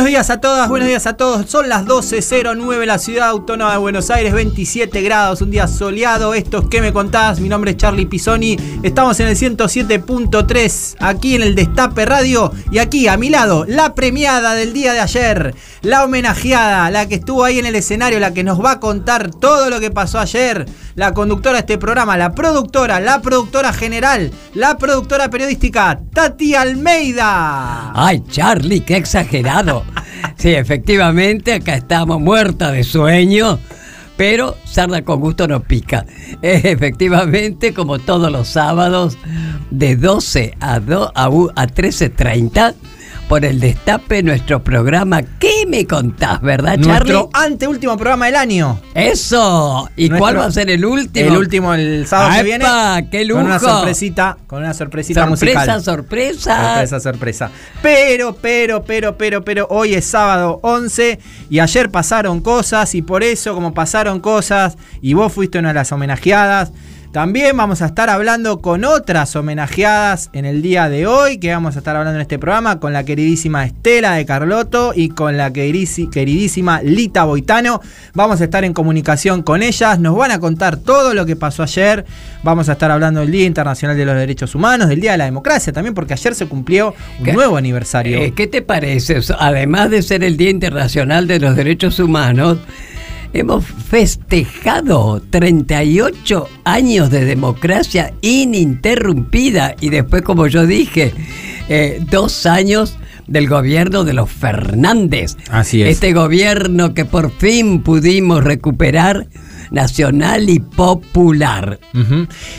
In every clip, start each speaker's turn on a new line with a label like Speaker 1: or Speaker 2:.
Speaker 1: Buenos días a todas, buenos días a todos. Son las 12.09, la ciudad autónoma de Buenos Aires, 27 grados, un día soleado. Esto es ¿Qué me contás? Mi nombre es Charlie Pisoni. Estamos en el 107.3, aquí en el Destape Radio. Y aquí, a mi lado, la premiada del día de ayer, la homenajeada, la que estuvo ahí en el escenario, la que nos va a contar todo lo que pasó ayer. La conductora de este programa, la productora, la productora general, la productora periodística, Tati Almeida.
Speaker 2: Ay, Charlie, qué exagerado. Sí, efectivamente, acá estamos muertas de sueño, pero sarda con gusto no pica. Efectivamente, como todos los sábados, de 12 a, 2, a, a 13.30 por el destape nuestro programa ¿Qué me contás, verdad, Charlie?
Speaker 1: Nuestro anteúltimo programa del año.
Speaker 2: Eso. ¿Y
Speaker 1: Nuestro-
Speaker 2: cuál va a ser el último?
Speaker 1: El último el sábado que viene.
Speaker 2: ¡Qué lujo!
Speaker 1: Con una sorpresita, con una sorpresita
Speaker 2: sorpresa,
Speaker 1: musical.
Speaker 2: sorpresa.
Speaker 1: Sorpresa, sorpresa. Pero, pero, pero, pero, pero, hoy es sábado 11 y ayer pasaron cosas y por eso, como pasaron cosas y vos fuiste una de las homenajeadas, también vamos a estar hablando con otras homenajeadas en el día de hoy, que vamos a estar hablando en este programa con la queridísima Estela de Carlotto y con la queridísima Lita Boitano. Vamos a estar en comunicación con ellas, nos van a contar todo lo que pasó ayer. Vamos a estar hablando del Día Internacional de los Derechos Humanos, del Día de la Democracia también, porque ayer se cumplió un
Speaker 2: ¿Qué?
Speaker 1: nuevo aniversario.
Speaker 2: Eh, ¿Qué te parece? Además de ser el Día Internacional de los Derechos Humanos, hemos festejado 38 años de democracia ininterrumpida y después, como yo dije, eh, dos años del gobierno de los Fernández.
Speaker 1: Así es.
Speaker 2: Este gobierno que por fin pudimos recuperar nacional y popular.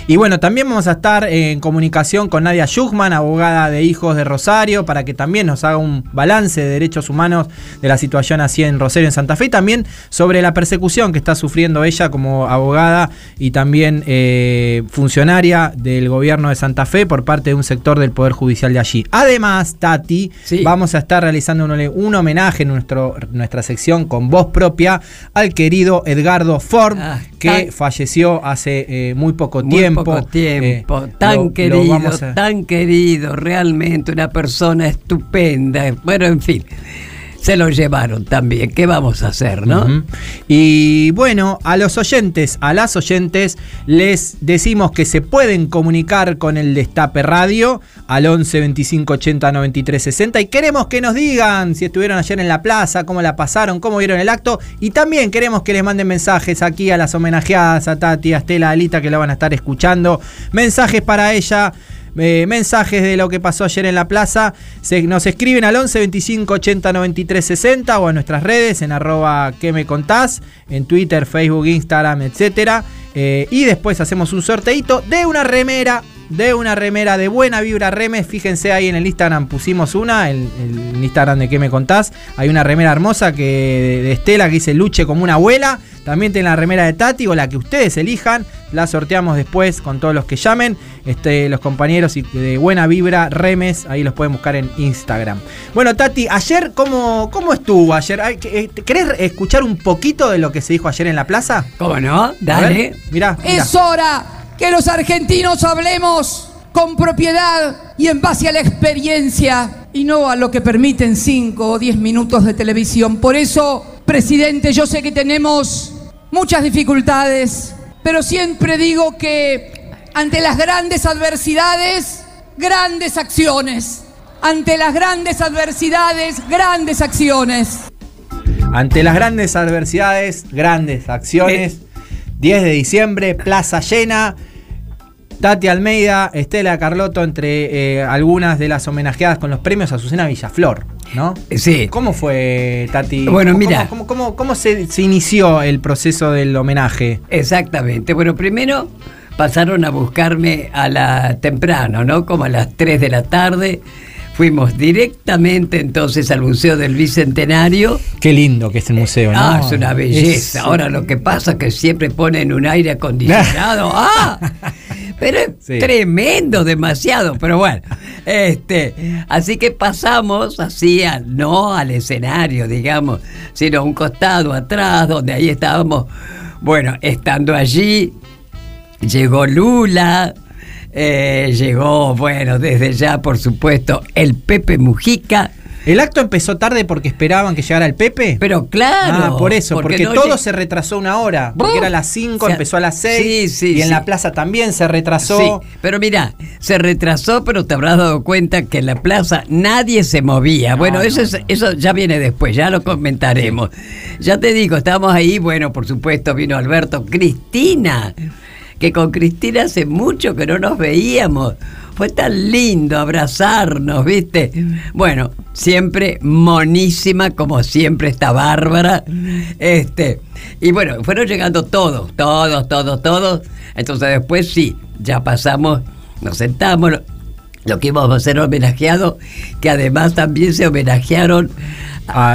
Speaker 1: Y bueno, también vamos a estar en comunicación con Nadia Schuchman, abogada de Hijos de Rosario, para que también nos haga un balance de derechos humanos de la situación así en Rosario, en Santa Fe, y también sobre la persecución que está sufriendo ella como abogada y también eh, funcionaria del gobierno de Santa Fe por parte de un sector del Poder Judicial de allí. Además, Tati,
Speaker 2: Sí.
Speaker 1: vamos a estar realizando un, un homenaje en nuestro, nuestra sección con voz propia al querido Edgardo Ford,
Speaker 2: Ah,
Speaker 1: que
Speaker 2: tan-
Speaker 1: falleció hace eh, muy poco
Speaker 2: Muy
Speaker 1: tiempo.
Speaker 2: poco tiempo,
Speaker 1: Eh,
Speaker 2: tan
Speaker 1: lo-
Speaker 2: querido,
Speaker 1: a-
Speaker 2: tan querido, realmente una persona estupenda. Bueno, en fin, se lo llevaron también. ¿Qué vamos a hacer, no?
Speaker 1: Y bueno, a los oyentes, a las oyentes, les decimos que se pueden comunicar con el Destape Radio al 11 25 80 93 60 y queremos que nos digan si estuvieron ayer en la plaza, cómo la pasaron, cómo vieron el acto y también queremos que les manden mensajes aquí a las homenajeadas, a Tati, a Estela, a Alita que lo van a estar escuchando, mensajes para ella. Eh, mensajes de lo que pasó ayer en la plaza. Se, nos escriben al 11 25 80 93 60 o a nuestras redes en arroba que me contás, en Twitter, Facebook, Instagram, etcétera. Eh, y después hacemos un sorteito de una remera. De una remera de buena vibra remes. Fíjense ahí en el Instagram pusimos una. El, el Instagram de que me contás. Hay una remera hermosa que de, de Estela que dice luche como una abuela. También tiene la remera de Tati o la que ustedes elijan. La sorteamos después con todos los que llamen. Este, los compañeros y- de Buena Vibra Remes. Ahí los pueden buscar en Instagram. Bueno, Tati, ayer, ¿cómo, cómo estuvo ayer? Eh, ¿Querés escuchar un poquito de lo que se dijo ayer en la plaza?
Speaker 2: ¿Cómo no? Dale.
Speaker 1: Mirá, mirá.
Speaker 3: Es hora que los argentinos hablemos con propiedad y en base a la experiencia y no a lo que permiten 5 o 10 minutos de televisión. Por eso, presidente, yo sé que tenemos muchas dificultades, pero siempre digo que ante las grandes adversidades, grandes acciones. Ante las grandes adversidades, grandes acciones.
Speaker 1: Ante las grandes adversidades, grandes acciones. 10 de diciembre, plaza llena. Tati Almeida, Estela Carlotto, entre eh, algunas de las homenajeadas con los premios Azucena Villaflor, ¿no?
Speaker 2: Sí.
Speaker 1: ¿Cómo fue, Tati?
Speaker 2: Bueno,
Speaker 1: ¿Cómo-
Speaker 2: mira.
Speaker 1: ¿Cómo, cómo- cómo- cómo se, se inició el proceso del homenaje?
Speaker 2: Exactamente. Bueno, primero pasaron a buscarme a la temprano, ¿no? Como a las 3 de la tarde, fuimos directamente entonces al Museo del Bicentenario.
Speaker 1: Qué lindo que es el museo, ¿no?
Speaker 2: Ah, es una belleza. Ahora lo que pasa es que siempre ponen un aire acondicionado. ¡Ah! Pero es tremendo, demasiado. Pero bueno, este, así que pasamos así, no al escenario, digamos, sino a un costado atrás, donde ahí estábamos. Bueno, estando allí, llegó Lula, eh, llegó, bueno, desde ya, por supuesto, el Pepe Mujica.
Speaker 1: ¿El acto empezó tarde porque esperaban que llegara el Pepe?
Speaker 2: Pero claro.
Speaker 1: Ah, por eso, porque, todo se retrasó una hora. Porque era a las 5, empezó a las 6. Sí, sí, y en la plaza también se retrasó.
Speaker 2: pero mira, se retrasó, pero te habrás dado cuenta que en la plaza nadie se movía. bueno, eso, eso ya viene después, ya lo comentaremos. Ya te digo, estábamos ahí, bueno, por supuesto, vino Alberto, Cristina que con Cristina hace mucho que no nos veíamos. Fue tan lindo abrazarnos, ¿viste? Bueno, siempre monísima, como siempre está Bárbara. Este, y bueno, fueron llegando todos, todos, todos, todos. Entonces después sí, ya pasamos, nos sentamos, lo que íbamos a ser homenajeados, que además también se homenajearon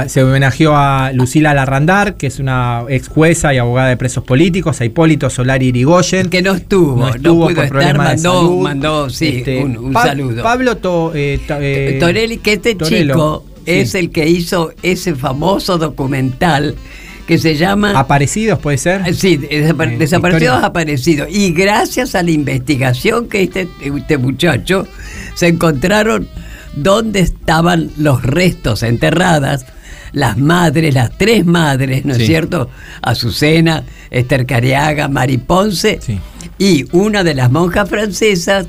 Speaker 1: se homenajeó a Lucila Larrandar, que es una ex jueza y abogada de presos políticos, a Hipólito Solari Irigoyen.
Speaker 2: Que no estuvo, no estuvo problemas mandó, mandó, sí, este, un, saludo.
Speaker 1: Pablo eh,
Speaker 2: eh, Torelli, que este chico es el que hizo ese famoso documental que se llama...
Speaker 1: Aparecidos, ¿puede ser?
Speaker 2: Ah, sí, desaparecidos aparecidos. Y gracias a la investigación que este, este muchacho se encontraron dónde estaban los restos enterradas, las madres, las tres madres, ¿no es cierto? Azucena, Esther Cariaga, Mari Ponce y una de las monjas francesas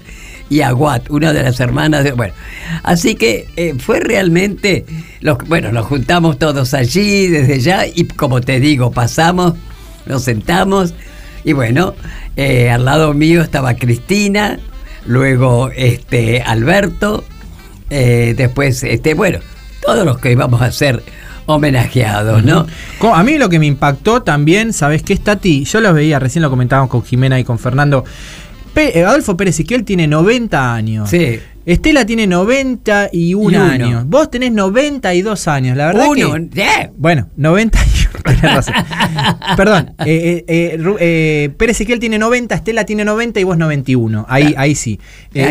Speaker 2: y Aguat, una de las hermanas de. Bueno, así que eh, fue realmente. Los, bueno, nos juntamos todos allí desde ya y como te digo, pasamos, nos sentamos y bueno, eh, al lado mío estaba Cristina, luego este Alberto, eh, después, este, bueno, todos los que íbamos a ser homenajeados, ¿no?
Speaker 1: A mí lo que me impactó también, ¿sabes qué, Tati? Yo los veía, recién lo comentábamos con Jimena y con Fernando. Eh, Adolfo Pérez Iquiel tiene 90 años. Sí. Estela tiene 91 años. Vos tenés 92 años, la verdad. Uno, que, Bueno, 91. Perdón. Eh, eh, eh, Pérez Ezequiel tiene 90, Estela tiene 90 y vos 91. Ahí, ahí sí.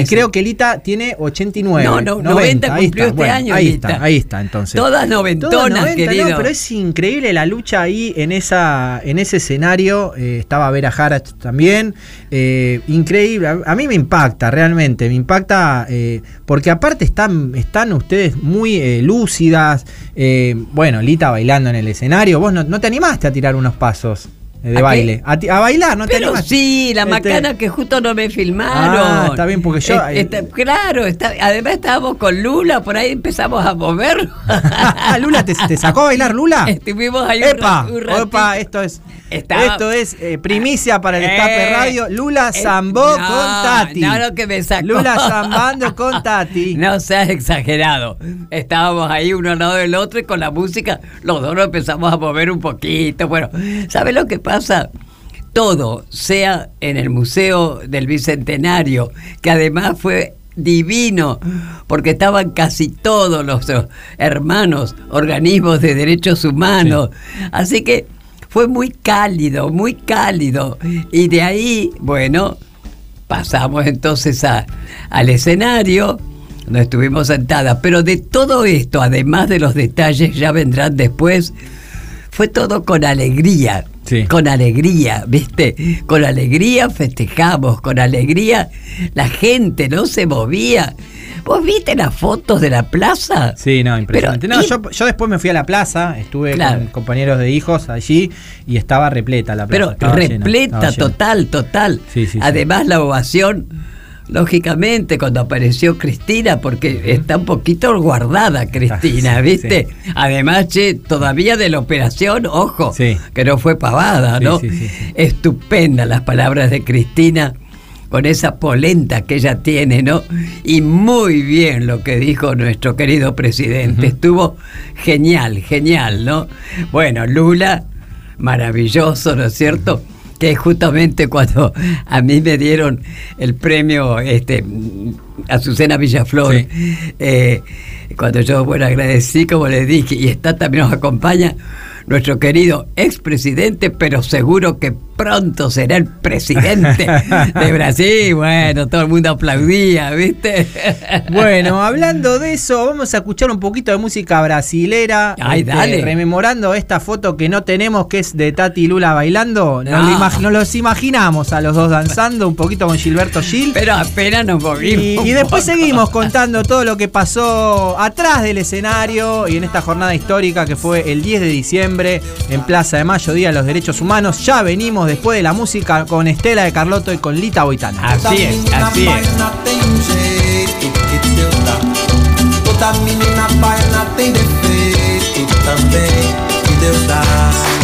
Speaker 1: creo que Elita tiene 89.
Speaker 2: No, no, 90, ahí cumplió este año.
Speaker 1: Ahí está, ahí está, entonces.
Speaker 2: Todas noventonas, querido.
Speaker 1: pero es increíble la lucha ahí en, esa, en ese escenario. estaba Vera Jara también. increíble. A, mí me impacta, realmente. Me impacta porque aparte están, están ustedes muy lúcidas. bueno, Lita bailando en el escenario. No, no te animaste a tirar unos pasos de baile. A, bailar, no te Pero
Speaker 2: sí, la este, macana que justo no me filmaron.
Speaker 1: Ah, está bien, porque yo.
Speaker 2: Eh, este, claro, está, además estábamos con Lula, por ahí empezamos a mover.
Speaker 1: ¿Lula te, sacó a bailar Lula?
Speaker 2: Estuvimos ahí
Speaker 1: Epa, un, esto es. Esto es eh, primicia para el Estape eh, Radio. Lula zambó con Tati.
Speaker 2: No, lo que me sacó.
Speaker 1: Lula zambando con Tati.
Speaker 2: No seas exagerado. Estábamos ahí uno al lado del otro y con la música los dos nos empezamos a mover un poquito. Bueno, ¿sabes lo que pasa? Todo, sea en el Museo del Bicentenario, que además fue divino, porque estaban casi todos los hermanos, organismos de derechos humanos. Así que fue muy cálido, muy cálido. Y de ahí, bueno, pasamos entonces a, al escenario, donde estuvimos sentadas. Pero de todo esto, además de los detalles, ya vendrán después, fue todo con alegría. Con alegría, ¿viste? Con alegría festejamos, con alegría la gente no se movía. ¿Vos viste las fotos de la plaza?
Speaker 1: Sí, no, impresionante. no, yo, después me fui a la plaza, estuve con compañeros de hijos allí y estaba repleta la
Speaker 2: plaza. Pero repleta, total, total. Además, la ovación lógicamente cuando apareció Cristina, porque está un poquito guardada Cristina, ¿viste? Además, che, todavía de la operación, ojo, que no fue pavada, ¿no? Estupenda las palabras de Cristina con esa polenta que ella tiene, ¿no? Y muy bien lo que dijo nuestro querido presidente. Estuvo genial, genial, ¿no? Bueno, Lula, maravilloso, ¿no es cierto? Que justamente cuando a mí me dieron el premio este, Azucena Villaflor, eh, cuando yo, bueno, agradecí, como le dije, y está también nos acompaña nuestro querido expresidente, pero seguro que pronto será el presidente de Brasil. Bueno, todo el mundo aplaudía, ¿viste?
Speaker 1: Bueno, hablando de eso, vamos a escuchar un poquito de música brasilera.
Speaker 2: Ay,
Speaker 1: este,
Speaker 2: dale.
Speaker 1: Rememorando esta foto que no tenemos, que es de Tati y Lula bailando.
Speaker 2: No.
Speaker 1: imag- nos los imaginamos a los dos danzando un poquito con Gilberto Gil.
Speaker 2: Pero apenas nos movimos.
Speaker 1: Y, después
Speaker 2: poco.
Speaker 1: seguimos contando todo lo que pasó atrás del escenario y en esta jornada histórica que fue el 10 de diciembre en Plaza de Mayo, Día de los Derechos Humanos. Ya venimos después de la música con Estela de Carlotto y con Lita Boitano.
Speaker 2: Así es, así es.
Speaker 4: baiana tem jeito que Deus dá. Toda menina baiana tem defeito também que Deus dá.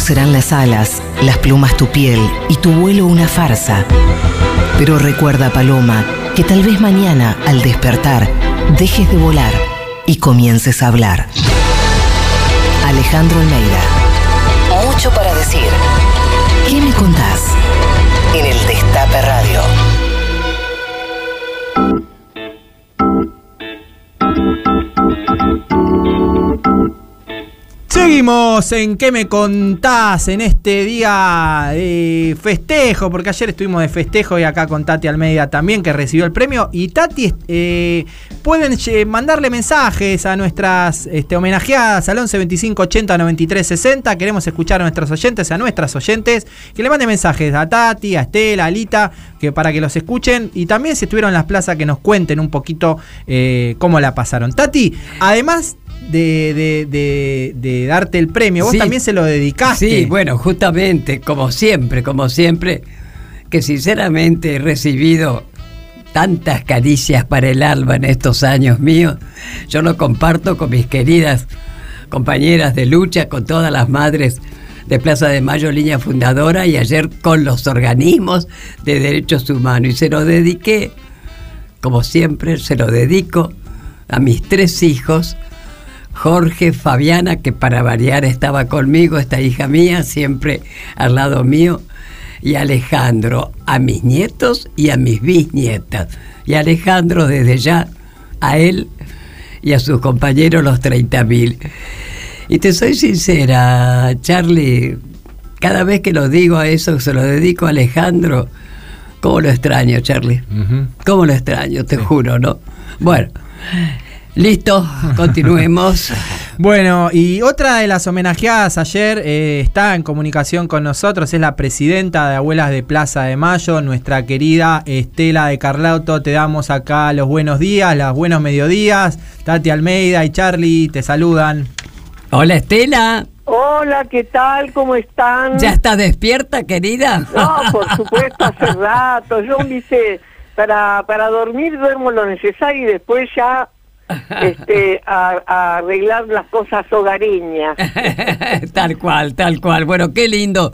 Speaker 5: Serán las alas, las plumas tu piel y tu vuelo una farsa. Pero recuerda, Paloma, que tal vez mañana, al despertar, dejes de volar y comiences a hablar. Alejandro Almeida. Mucho para decir. ¿Qué me contás?
Speaker 1: Seguimos en ¿Qué me contás? En este día de festejo, porque ayer estuvimos de festejo y acá con Tati Almeida también, que recibió el premio. Y Tati, eh, pueden mandarle mensajes a nuestras este, homenajeadas al 11 25 80 93 60. Queremos escuchar a nuestros oyentes, a nuestras oyentes, que le manden mensajes a Tati, a Estela, a Alita, que para que los escuchen. Y también si estuvieron en las plazas, que nos cuenten un poquito eh, cómo la pasaron. Tati, además de, de- de- darte el premio, vos
Speaker 2: Sí.
Speaker 1: también se lo dedicaste.
Speaker 2: Sí, bueno, justamente, como siempre, como siempre, que sinceramente he recibido tantas caricias para el alma en estos años míos. Yo lo comparto con mis queridas compañeras de lucha, con todas las madres de Plaza de Mayo, línea fundadora, y ayer con los organismos de derechos humanos. Y se lo dediqué, como siempre, se lo dedico a mis tres hijos, Jorge, Fabiana, que para variar estaba conmigo, esta hija mía, siempre al lado mío, y Alejandro, a mis nietos y a mis bisnietas. Y Alejandro desde ya, a él y a sus compañeros los 30.000. Y te soy sincera, Charlie, cada vez que lo digo a eso, se lo dedico a Alejandro, ¿cómo lo extraño, Charlie?
Speaker 1: Ujú.
Speaker 2: ¿Cómo lo extraño? Te juro, ¿no? Bueno, listo, continuemos.
Speaker 1: Bueno, y otra de las homenajeadas ayer eh, está en comunicación con nosotros, es la presidenta de Abuelas de Plaza de Mayo, nuestra querida Estela de Carlauto. Te damos acá los buenos días, los buenos mediodías. Tati Almeida y Charlie te saludan.
Speaker 2: Hola, Estela.
Speaker 6: Hola, ¿qué tal? ¿Cómo están?
Speaker 2: ¿Ya estás despierta, querida?
Speaker 6: No, por supuesto, hace rato. Yo, dice, para, para dormir duermo lo necesario y después ya este, a, a arreglar las cosas hogareñas.
Speaker 2: tal cual, tal cual. Bueno, qué lindo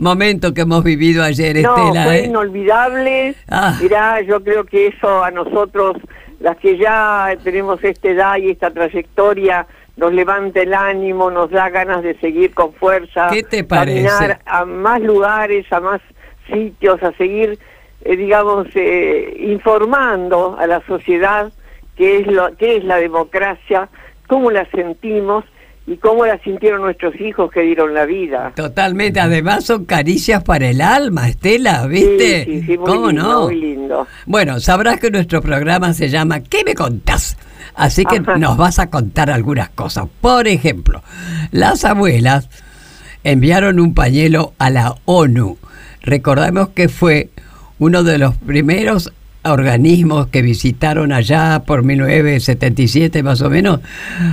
Speaker 2: momento que hemos vivido ayer,
Speaker 6: No,
Speaker 2: Estela.
Speaker 6: fue
Speaker 2: ¿eh?
Speaker 6: inolvidable.
Speaker 2: Ah.
Speaker 6: Mirá, yo creo que eso a nosotros, las que ya tenemos esta edad y esta trayectoria, nos levanta el ánimo, nos da ganas de seguir con fuerza.
Speaker 2: ¿Qué te parece?
Speaker 6: Caminar a más lugares, a más sitios, a seguir, eh, digamos, eh, informando a la sociedad qué es, lo, qué es la democracia, cómo la sentimos y cómo la sintieron nuestros hijos que dieron la vida.
Speaker 2: Totalmente, además son caricias para el alma, Estela, ¿viste?
Speaker 6: Sí, sí, sí, muy
Speaker 2: ¿Cómo
Speaker 6: lindo,
Speaker 2: no?
Speaker 6: muy lindo.
Speaker 2: Bueno, sabrás que nuestro programa se llama ¿Qué me contás? Así que
Speaker 6: Ajá.
Speaker 2: nos vas a contar algunas cosas. Por ejemplo, las abuelas enviaron un pañuelo a la ONU. Recordamos que fue uno de los primeros organismos que visitaron allá por 1977 más o menos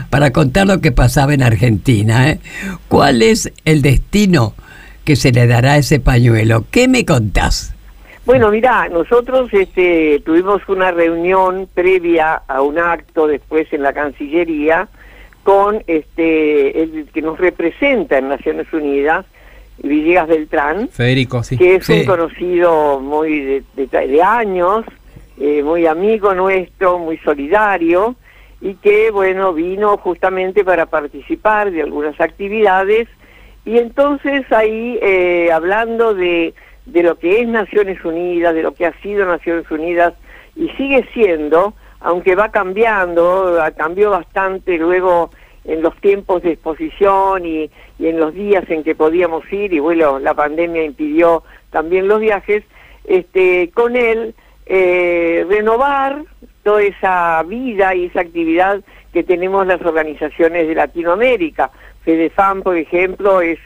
Speaker 2: para contar lo que pasaba en Argentina. ¿eh? ¿Cuál es el destino que se le dará a ese pañuelo? ¿Qué me contás?
Speaker 6: Bueno, mira, nosotros este, tuvimos una reunión previa a un acto después en la Cancillería con este, el que nos representa en Naciones Unidas, Villegas Beltrán,
Speaker 1: Federico, sí.
Speaker 6: que es
Speaker 2: Sí.
Speaker 6: un conocido muy de, de- de años, eh, muy amigo nuestro, muy solidario, y que, bueno, vino justamente para participar de algunas actividades, y entonces ahí, eh, hablando de, de lo que es Naciones Unidas, de lo que ha sido Naciones Unidas, y sigue siendo, aunque va cambiando, ah, cambió bastante luego en los tiempos de exposición y, y en los días en que podíamos ir, y bueno, la pandemia impidió también los viajes, este, con él eh, renovar toda esa vida y esa actividad que tenemos las organizaciones de Latinoamérica. FEDEFAM, por ejemplo, es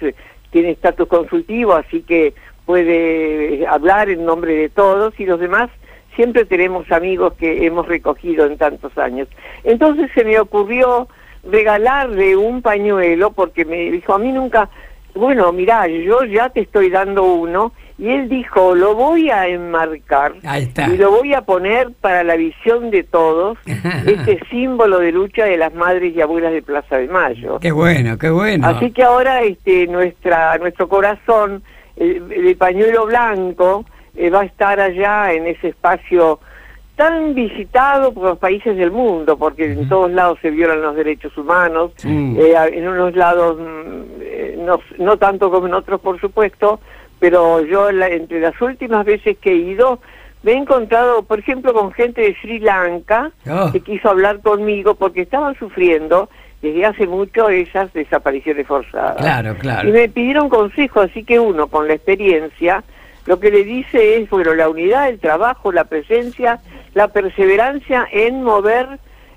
Speaker 6: tiene estatus consultivo, así que puede hablar en nombre de todos y los demás siempre tenemos amigos que hemos recogido en tantos años. Entonces se me ocurrió regalarle un pañuelo porque me dijo, a mí nunca, bueno, mirá, yo ya te estoy dando uno y él dijo, lo voy a enmarcar y lo voy a poner para la visión de todos, este símbolo de lucha de las madres y abuelas de Plaza de Mayo.
Speaker 2: Qué bueno, qué bueno.
Speaker 6: Así que ahora este nuestra nuestro corazón, el, el pañuelo blanco, eh, va a estar allá en ese espacio tan visitado por los países del mundo, porque en todos lados se violan los derechos humanos, eh, en unos lados mm, eh, no, no tanto como en otros, por supuesto, pero yo la- entre las últimas veces que he ido me he encontrado, por ejemplo, con gente de Sri Lanka
Speaker 2: Oh.
Speaker 6: que quiso hablar conmigo porque estaban sufriendo desde hace mucho esas desapariciones forzadas.
Speaker 2: Claro, claro.
Speaker 6: Y me pidieron consejo, así que uno con la experiencia lo que le dice es, bueno, la unidad, el trabajo, la presencia, la perseverancia en mover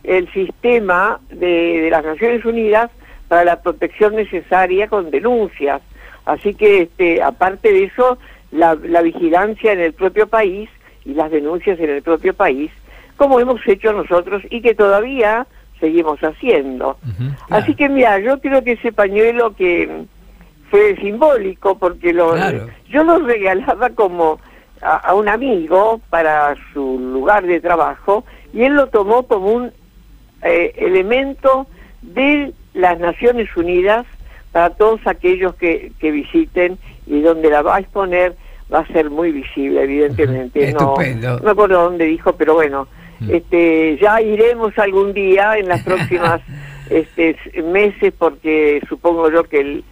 Speaker 6: el sistema de, de las Naciones Unidas para la protección necesaria con denuncias. Así que, este, aparte de eso, la, la vigilancia en el propio país y las denuncias en el propio país, como hemos hecho nosotros y que todavía seguimos haciendo. Así que mira, yo creo que ese pañuelo que fue simbólico porque lo
Speaker 2: Claro.
Speaker 6: yo lo regalaba como a, a un amigo para su lugar de trabajo y él lo tomó como un eh, elemento de las Naciones Unidas para todos aquellos que, que visiten y donde la va a exponer va a ser muy visible, evidentemente. No,
Speaker 2: Estupendo.
Speaker 6: no me acuerdo dónde dijo, pero bueno, este, ya iremos algún día en las próximas este, meses porque supongo yo que el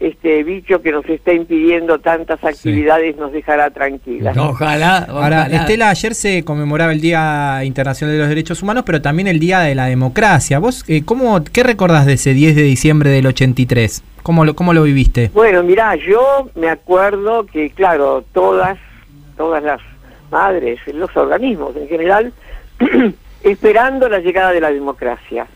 Speaker 6: este bicho que nos está impidiendo tantas actividades nos dejará tranquilas.
Speaker 2: Ojalá,
Speaker 1: Ahora. Estela, ayer se conmemoraba el Día Internacional de los Derechos Humanos, pero también el Día de la Democracia. ¿Vos eh, cómo, qué recordás de ese 10 de diciembre del 83? ¿Cómo lo, cómo lo viviste?
Speaker 6: Bueno, mirá, yo me acuerdo que, claro, todas, todas las madres, los organismos en general, esperando la llegada de la democracia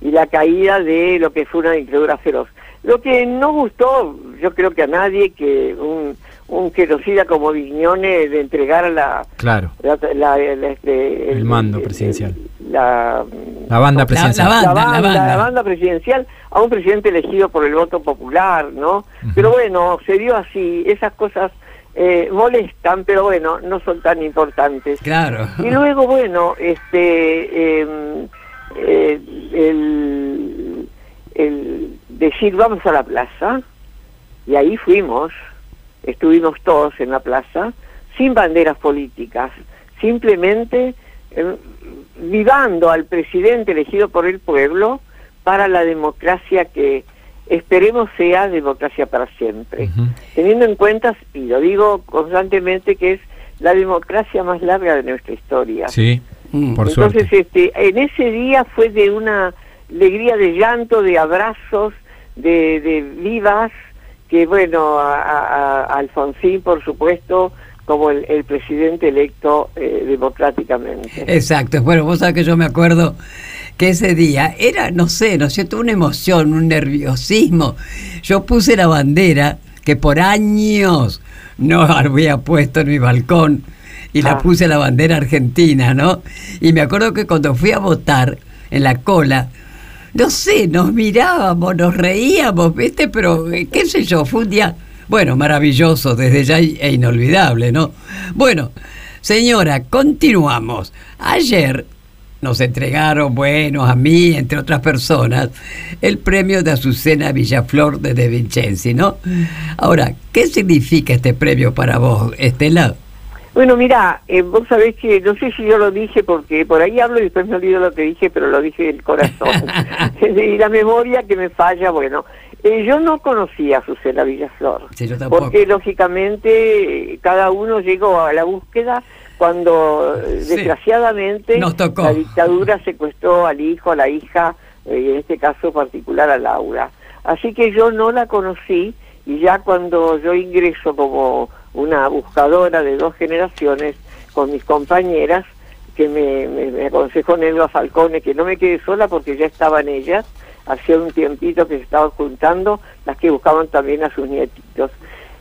Speaker 6: y la caída de lo que fue una dictadura feroz. Lo que no gustó, yo creo que a nadie, que un, un genocida como Vignone le entregara la,
Speaker 1: Claro.
Speaker 6: la- la- la- este,
Speaker 1: El mando presidencial.
Speaker 6: La,
Speaker 1: La banda presidencial.
Speaker 2: la banda,
Speaker 6: la banda,
Speaker 2: la banda.
Speaker 6: la banda presidencial a un presidente elegido por el voto popular, ¿no? Pero bueno, se dio así, esas cosas eh, molestan, pero bueno, no son tan importantes.
Speaker 2: Claro.
Speaker 6: Y luego, bueno, este, em, eh, el, el decir vamos a la plaza, y ahí fuimos, estuvimos todos en la plaza, sin banderas políticas, simplemente eh, vivando al presidente elegido por el pueblo para la democracia que esperemos sea democracia para siempre teniendo en cuenta, y lo digo constantemente, que es la democracia más larga de nuestra historia.
Speaker 1: Sí,
Speaker 2: Mm.
Speaker 1: por
Speaker 6: Entonces,
Speaker 1: suerte.
Speaker 6: este, en ese día fue de una alegría de llanto, de abrazos, de, de vivas, que bueno, a, a- a Alfonsín, por supuesto, como el, el presidente electo eh, democráticamente.
Speaker 2: Exacto. Bueno, vos sabés que yo me acuerdo que ese día era, no sé, ¿no es cierto? Una emoción, un nerviosismo. Yo puse la bandera que por años no había puesto en mi balcón y la
Speaker 6: Ah.
Speaker 2: puse la bandera argentina, ¿no? Y me acuerdo que cuando fui a votar en la cola, no sé, nos mirábamos, nos reíamos, ¿viste? Pero, eh, qué sé yo, fue un día, bueno, maravilloso desde ya e inolvidable, ¿no? Bueno, señora, continuamos. Ayer nos entregaron, bueno, a mí, entre otras personas, el premio de Azucena Villaflor de De Vincenzi, ¿no? Ahora, ¿qué significa este premio para vos, Estela?
Speaker 6: Bueno, mira, eh, vos sabés que no sé si yo lo dije porque por ahí hablo y después me olvido lo que dije, pero lo dije del corazón. y la memoria que me falla, bueno, eh, yo no conocía a Susana Villaflor.
Speaker 2: Sí, yo.
Speaker 6: Porque lógicamente eh, cada uno llegó a la búsqueda cuando eh,
Speaker 2: Sí.
Speaker 6: desgraciadamente
Speaker 2: Nos tocó.
Speaker 6: la dictadura secuestró al hijo, a la hija, eh, y en este caso particular a Laura. Así que yo no la conocí y ya cuando yo ingreso como una buscadora de dos generaciones con mis compañeras, que me, me, me aconsejó Nelva Falcone que no me quede sola porque ya estaban ellas, hacía un tiempito que se estaban juntando, las que buscaban también a sus nietitos.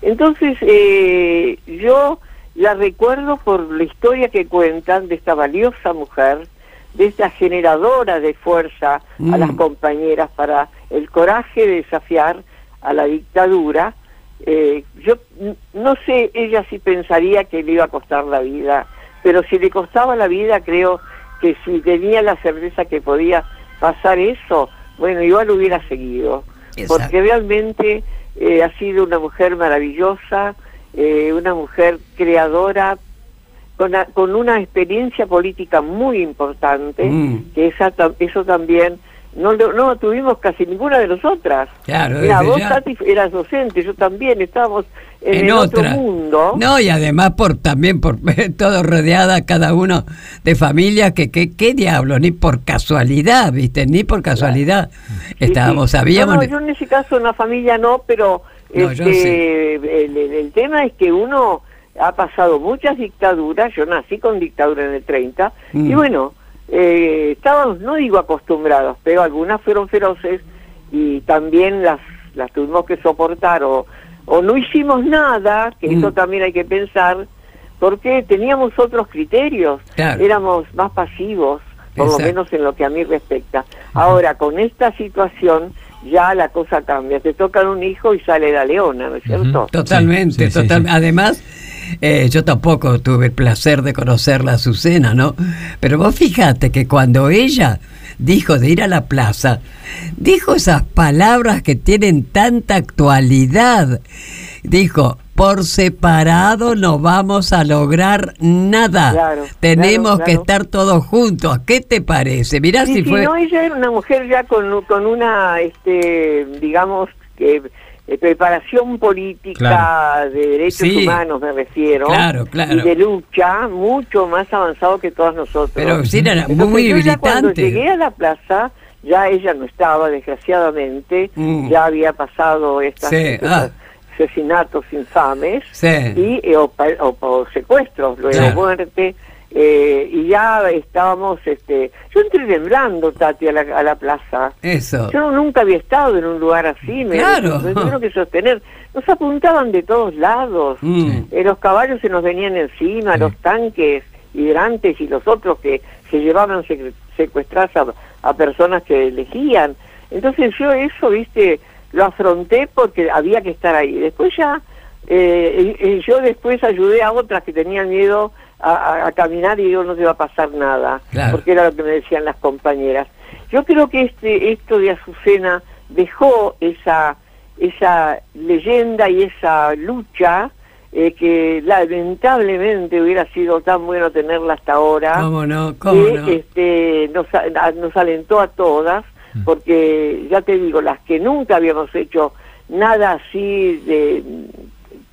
Speaker 6: Entonces, eh, yo la recuerdo por la historia que cuentan de esta valiosa mujer, de esta generadora de fuerza a
Speaker 2: Mm.
Speaker 6: las compañeras para el coraje de desafiar a la dictadura. Eh, yo no sé ella si pensaría que le iba a costar la vida, pero si le costaba la vida, creo que si tenía la certeza que podía pasar eso, bueno, igual hubiera seguido.
Speaker 2: Exacto.
Speaker 6: Porque realmente eh, ha sido una mujer maravillosa, eh, una mujer creadora, con, a- con una experiencia política muy importante,
Speaker 2: Mm.
Speaker 6: que esa, ta- eso también no, no tuvimos casi ninguna de nosotras.
Speaker 2: Claro,
Speaker 6: Mira, vos,
Speaker 2: ya.
Speaker 6: Tati, eras docente, yo también, estábamos en,
Speaker 2: en
Speaker 6: otro mundo.
Speaker 2: No, y además por también por todo rodeada cada uno de familias que, que qué diablo, ni por casualidad, ¿viste? Ni por casualidad. Estábamos,
Speaker 6: sí.
Speaker 2: sabíamos.
Speaker 6: No, no, yo en ese caso una familia no, pero
Speaker 2: No,
Speaker 6: este, el, el- el tema es que uno ha pasado muchas dictaduras, yo nací con dictadura en el 30,
Speaker 2: Mm.
Speaker 6: y bueno, eh, estábamos, no digo acostumbrados, pero algunas fueron feroces y también las, las tuvimos que soportar o, o no hicimos nada, que
Speaker 2: Mm.
Speaker 6: eso también hay que pensar, porque teníamos otros criterios,
Speaker 2: Claro.
Speaker 6: éramos más pasivos, por lo menos en lo que a mí respecta. Ahora, con esta situación, ya la cosa cambia. Te tocan un hijo y sale la leona, ¿no es cierto?
Speaker 2: Totalmente,
Speaker 1: Sí, sí, sí,
Speaker 2: total-
Speaker 1: sí.
Speaker 2: Además, eh, yo tampoco tuve el placer de conocerla a Azucena, ¿no? Pero vos fíjate que cuando ella dijo de ir a la plaza, dijo esas palabras que tienen tanta actualidad. Dijo, por separado no vamos a lograr nada.
Speaker 6: Claro,
Speaker 2: Tenemos
Speaker 6: claro,
Speaker 2: que estar todos juntos. ¿Qué te parece? Mirá
Speaker 6: Sí,
Speaker 2: si
Speaker 6: sí,
Speaker 2: fue...
Speaker 6: no, ella era una mujer ya con, con una, este, digamos, que eh, preparación política
Speaker 1: Claro.
Speaker 6: de derechos
Speaker 2: Sí.
Speaker 6: humanos, me refiero,
Speaker 2: Claro, claro.
Speaker 6: y de lucha, mucho más avanzado que todos nosotros.
Speaker 2: Pero sí, era muy
Speaker 6: yo ya cuando llegué a la plaza, ya ella no estaba, desgraciadamente,
Speaker 2: Mm.
Speaker 6: ya había pasado estas,
Speaker 2: Sí, ah.
Speaker 6: asesinatos infames
Speaker 2: Sí.
Speaker 6: y eh, o, o por secuestros, luego muerte, eh, y ya estábamos, este, yo entré temblando, Tati, a la, a la plaza.
Speaker 2: Eso.
Speaker 6: Yo nunca había estado en un lugar así, me,
Speaker 2: Claro.
Speaker 6: me tuvieron que sostener. Nos apuntaban de todos lados,
Speaker 2: Mm.
Speaker 6: Eh, los caballos se nos venían encima, los tanques hidrantes y los otros que se llevaban secuestradas a, a personas que elegían. Entonces yo eso, viste, lo afronté porque había que estar ahí. Después ya, eh, yo después ayudé a otras que tenían miedo a, caminar y digo, no te va a pasar nada,
Speaker 2: Claro.
Speaker 6: porque era lo que me decían las compañeras. Yo creo que este esto de Azucena dejó esa esa leyenda y esa lucha eh, que lamentablemente hubiera sido tan bueno tenerla hasta ahora
Speaker 2: ¿Cómo no? ¿Cómo
Speaker 6: que
Speaker 2: no?
Speaker 6: este, nos, a- nos alentó a todas, porque ya te digo, las que nunca habíamos hecho nada así de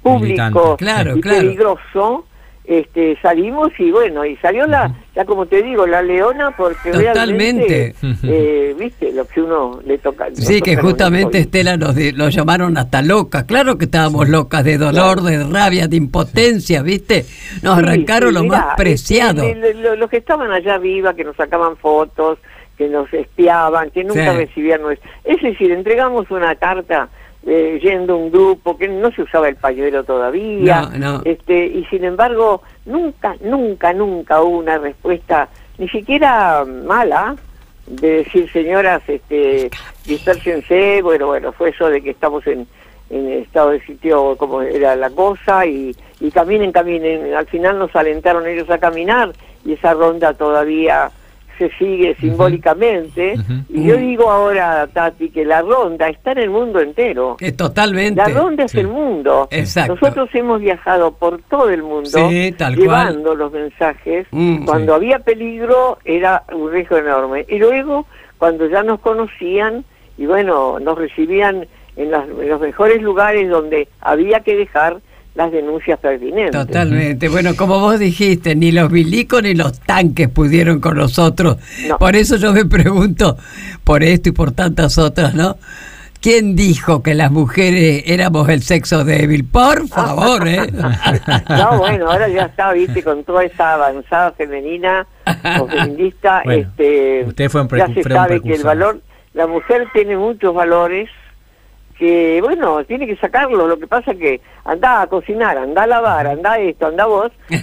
Speaker 6: público
Speaker 1: Militante.
Speaker 2: Claro,
Speaker 6: y
Speaker 2: claro.
Speaker 6: peligroso, este, salimos y bueno, y salió la, ya como te digo, la leona porque
Speaker 2: Totalmente.
Speaker 6: realmente, eh, viste, lo que uno le toca.
Speaker 2: Sí, que justamente. Estela nos, nos llamaron hasta locas. Claro que estábamos locas de dolor, de rabia, de impotencia, ¿viste? Nos
Speaker 6: Sí,
Speaker 2: arrancaron
Speaker 6: sí,
Speaker 2: lo
Speaker 6: mirá,
Speaker 2: más preciado.
Speaker 6: este, le- los que estaban allá arriba, que nos sacaban fotos, que nos espiaban, que nunca recibían nuestra... Es decir, entregamos una carta eh, yendo un grupo, que no se usaba el pañuelo todavía,
Speaker 2: No, no.
Speaker 6: este y sin embargo, nunca, nunca, nunca hubo una respuesta, ni siquiera mala, de decir, señoras, este, dispersense, bueno, bueno, fue eso de que estamos en, en estado de sitio como era la cosa y, y caminen, caminen. Al final nos alentaron ellos a caminar y esa ronda todavía se sigue simbólicamente. Y yo digo ahora, Tati, que la ronda está en el mundo entero.
Speaker 2: Que totalmente.
Speaker 6: La ronda es
Speaker 1: Sí.
Speaker 6: el mundo.
Speaker 2: Exacto.
Speaker 6: Nosotros hemos viajado por todo el mundo
Speaker 2: Sí, tal
Speaker 6: llevando los mensajes.
Speaker 2: Mm,
Speaker 6: cuando había peligro era un riesgo enorme. Y luego, cuando ya nos conocían y bueno, nos recibían en, las- en los mejores lugares donde había que dejar las denuncias pertinentes.
Speaker 2: Totalmente. Bueno, como vos dijiste, ni los milicos ni los tanques pudieron con nosotros.
Speaker 6: No.
Speaker 2: Por eso yo me pregunto, por esto y por tantas otras, ¿no? ¿Quién dijo que las mujeres éramos el sexo débil? Por favor, ¿eh?
Speaker 6: No, bueno, ahora ya está, viste, con toda esa avanzada femenina o feminista,
Speaker 1: Bueno,
Speaker 6: este,
Speaker 1: usted fue un
Speaker 6: ya se sabe que el valor, la mujer tiene muchos valores que, bueno, tiene que sacarlo. Lo que pasa que anda a cocinar, anda a lavar, anda esto, anda vos, y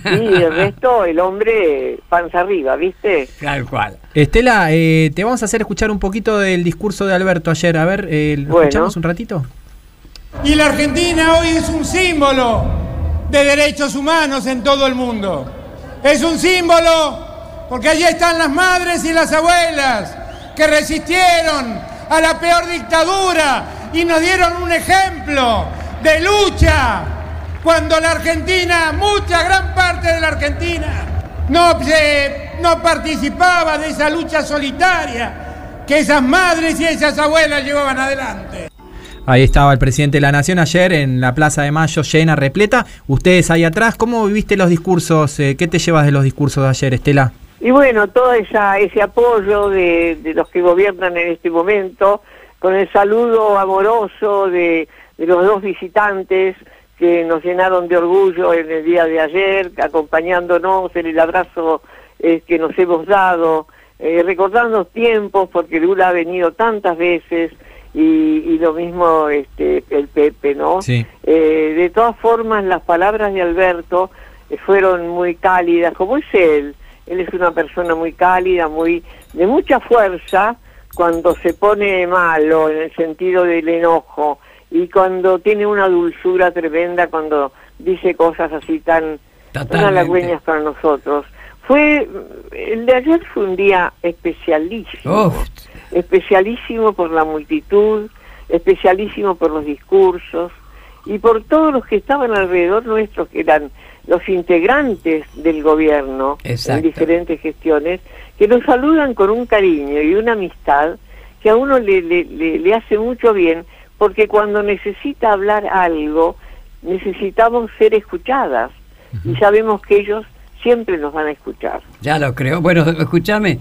Speaker 6: el resto, el hombre, panza arriba, ¿viste?
Speaker 2: Tal cual.
Speaker 1: Estela, eh, te vamos a hacer escuchar un poquito del discurso de Alberto ayer. A ver, eh, ¿lo
Speaker 6: Bueno.
Speaker 1: escuchamos un ratito?
Speaker 7: Y la Argentina hoy es un símbolo de derechos humanos en todo el mundo. Es un símbolo porque allí están las madres y las abuelas que resistieron a la peor dictadura y nos dieron un ejemplo de lucha cuando la Argentina, mucha gran parte de la Argentina, no, se- no participaba de esa lucha solitaria que esas madres y esas abuelas llevaban adelante.
Speaker 1: Ahí estaba el presidente de la Nación ayer en la Plaza de Mayo llena, repleta. Ustedes ahí atrás, ¿cómo viviste los discursos? Eh, ¿Qué te llevas de los discursos de ayer, Estela?
Speaker 6: Y bueno, todo esa, ese apoyo de, de los que gobiernan en este momento, con el saludo amoroso de, de los dos visitantes que nos llenaron de orgullo en el día de ayer, acompañándonos en el abrazo eh, que nos hemos dado, eh, recordando tiempos, porque Lula ha venido tantas veces y, y lo mismo este, el Pepe, ¿no?
Speaker 1: Sí.
Speaker 6: Eh, de todas formas, las palabras de Alberto eh, fueron muy cálidas, como es él. Él es una persona muy cálida, muy de mucha fuerza cuando se pone malo en el sentido del enojo y cuando tiene una dulzura tremenda cuando dice cosas así tan, halagüeñas para nosotros. Fue el de ayer fue un día especialísimo
Speaker 2: Uf.
Speaker 6: especialísimo por la multitud, especialísimo por los discursos y por todos los que estaban alrededor nuestros, que eran los integrantes del gobierno
Speaker 2: Exacto.
Speaker 6: en diferentes gestiones, que nos saludan con un cariño y una amistad que a uno le, le, le- le hace mucho bien, porque cuando necesita hablar algo, necesitamos ser escuchadas y sabemos que ellos siempre nos van a escuchar.
Speaker 2: Ya lo creo. Bueno, escúchame,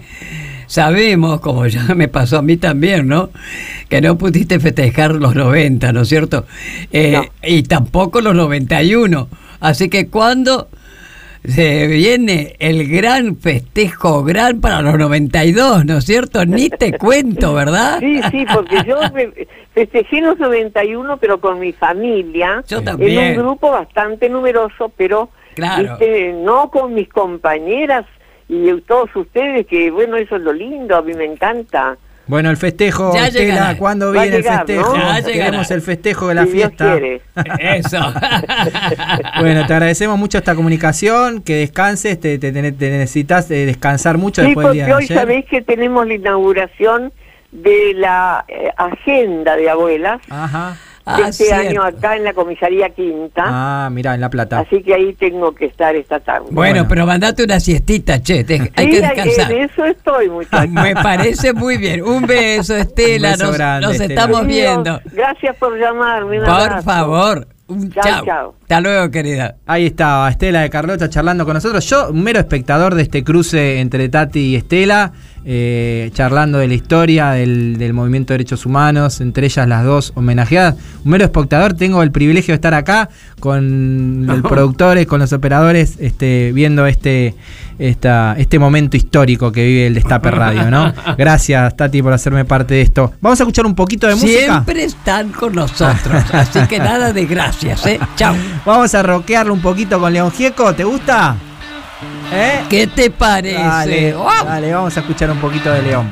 Speaker 2: sabemos, como ya me pasó a mí también, ¿no? Que no pudiste festejar los 90, ¿no es cierto? Eh,
Speaker 6: No.
Speaker 2: Y tampoco los 91. Así que cuando se viene el gran festejo, gran para los 92, ¿no es cierto? Ni te cuento, ¿verdad?
Speaker 6: Sí, sí, porque yo me- festejé los 91, pero con mi familia,
Speaker 2: Yo
Speaker 6: en
Speaker 2: también.
Speaker 6: un grupo bastante numeroso, pero
Speaker 2: Claro.
Speaker 6: viste, no con mis compañeras y todos ustedes, que bueno, eso es lo lindo, a mí me encanta.
Speaker 1: Bueno, el festejo,
Speaker 2: Ya
Speaker 1: Estela. ¿cuándo
Speaker 6: Va
Speaker 1: viene
Speaker 6: llegar,
Speaker 1: el festejo?
Speaker 6: ¿no?
Speaker 1: Queremos el festejo de la
Speaker 6: si
Speaker 1: fiesta.
Speaker 2: Eso.
Speaker 1: Bueno, te agradecemos mucho esta comunicación, que descanses, te, te- te- te necesitas eh, descansar mucho
Speaker 6: Sí,
Speaker 1: después del día
Speaker 6: porque
Speaker 1: de
Speaker 6: hoy
Speaker 1: ayer.
Speaker 6: sabéis que tenemos la inauguración de la eh, agenda de abuelas
Speaker 1: Ajá.
Speaker 6: De
Speaker 2: Ah,
Speaker 6: este
Speaker 2: cierto.
Speaker 6: año acá en la comisaría Quinta.
Speaker 1: Ah, mirá, en La Plata.
Speaker 6: Así que ahí tengo que estar esta tarde.
Speaker 2: Bueno,
Speaker 1: Bueno.
Speaker 2: pero mandate una siestita, che. te- hay
Speaker 6: Sí,
Speaker 2: que descansar.
Speaker 6: en eso estoy, muchachos.
Speaker 2: Me parece muy bien. Un beso, Estela.
Speaker 1: Un beso
Speaker 2: nos
Speaker 1: grande,
Speaker 2: nos
Speaker 1: Estela.
Speaker 2: estamos viendo.
Speaker 6: Gracias por llamarme. un
Speaker 2: Por
Speaker 6: abrazo.
Speaker 2: favor. Un
Speaker 6: Chao,
Speaker 2: chao.
Speaker 6: chao.
Speaker 2: Hasta luego, querida.
Speaker 1: Ahí estaba Estela de Carlota charlando con nosotros. Yo, un mero espectador de este cruce entre Tati y Estela, eh, charlando de la historia del, del movimiento de derechos humanos, entre ellas las dos homenajeadas. Un mero espectador, tengo el privilegio de estar acá con los productores, con los operadores, este, viendo este, esta, este momento histórico que vive el Destape Radio, ¿no? Gracias, Tati, por hacerme parte de esto. Vamos a escuchar un poquito de música.
Speaker 2: Siempre están con nosotros. así que nada de gracias, ¿eh? Chao.
Speaker 1: Vamos a rockearlo un poquito con León Gieco, ¿te gusta? ¿Eh?
Speaker 2: ¿Qué te parece?
Speaker 1: Dale, dale, vamos a escuchar un poquito de León.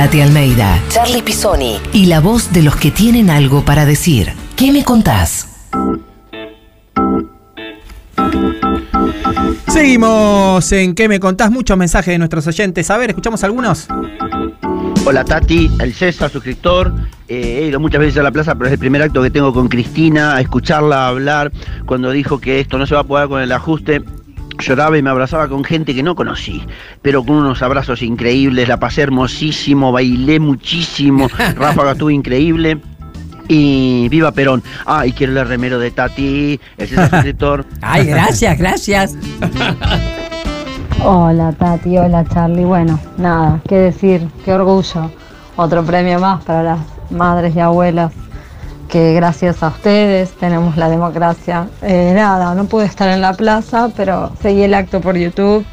Speaker 5: Tati Almeida, Charlie Pisoni y la voz de los que tienen algo para decir. ¿Qué me contás?
Speaker 1: Seguimos en ¿Qué me contás? Muchos mensajes de nuestros oyentes. A ver, ¿escuchamos algunos?
Speaker 8: Hola Tati, el César, suscriptor. Eh, he ido muchas veces a la plaza, pero es el primer acto que tengo con Cristina, a escucharla hablar cuando dijo que esto no se va a poder con el ajuste. Lloraba y me abrazaba con gente que no conocí, pero con unos abrazos increíbles, la pasé hermosísimo, bailé muchísimo, Ráfaga estuvo increíble. Y viva Perón. Ay, quiero el remero de Tati, el César suscriptor.
Speaker 2: Ay, gracias, gracias.
Speaker 9: Hola Tati, hola Charlie. Bueno, nada, qué decir, qué orgullo. Otro premio más para las madres y abuelas que gracias a ustedes tenemos la democracia. Eh, nada, no pude estar en la plaza, pero seguí el acto por YouTube,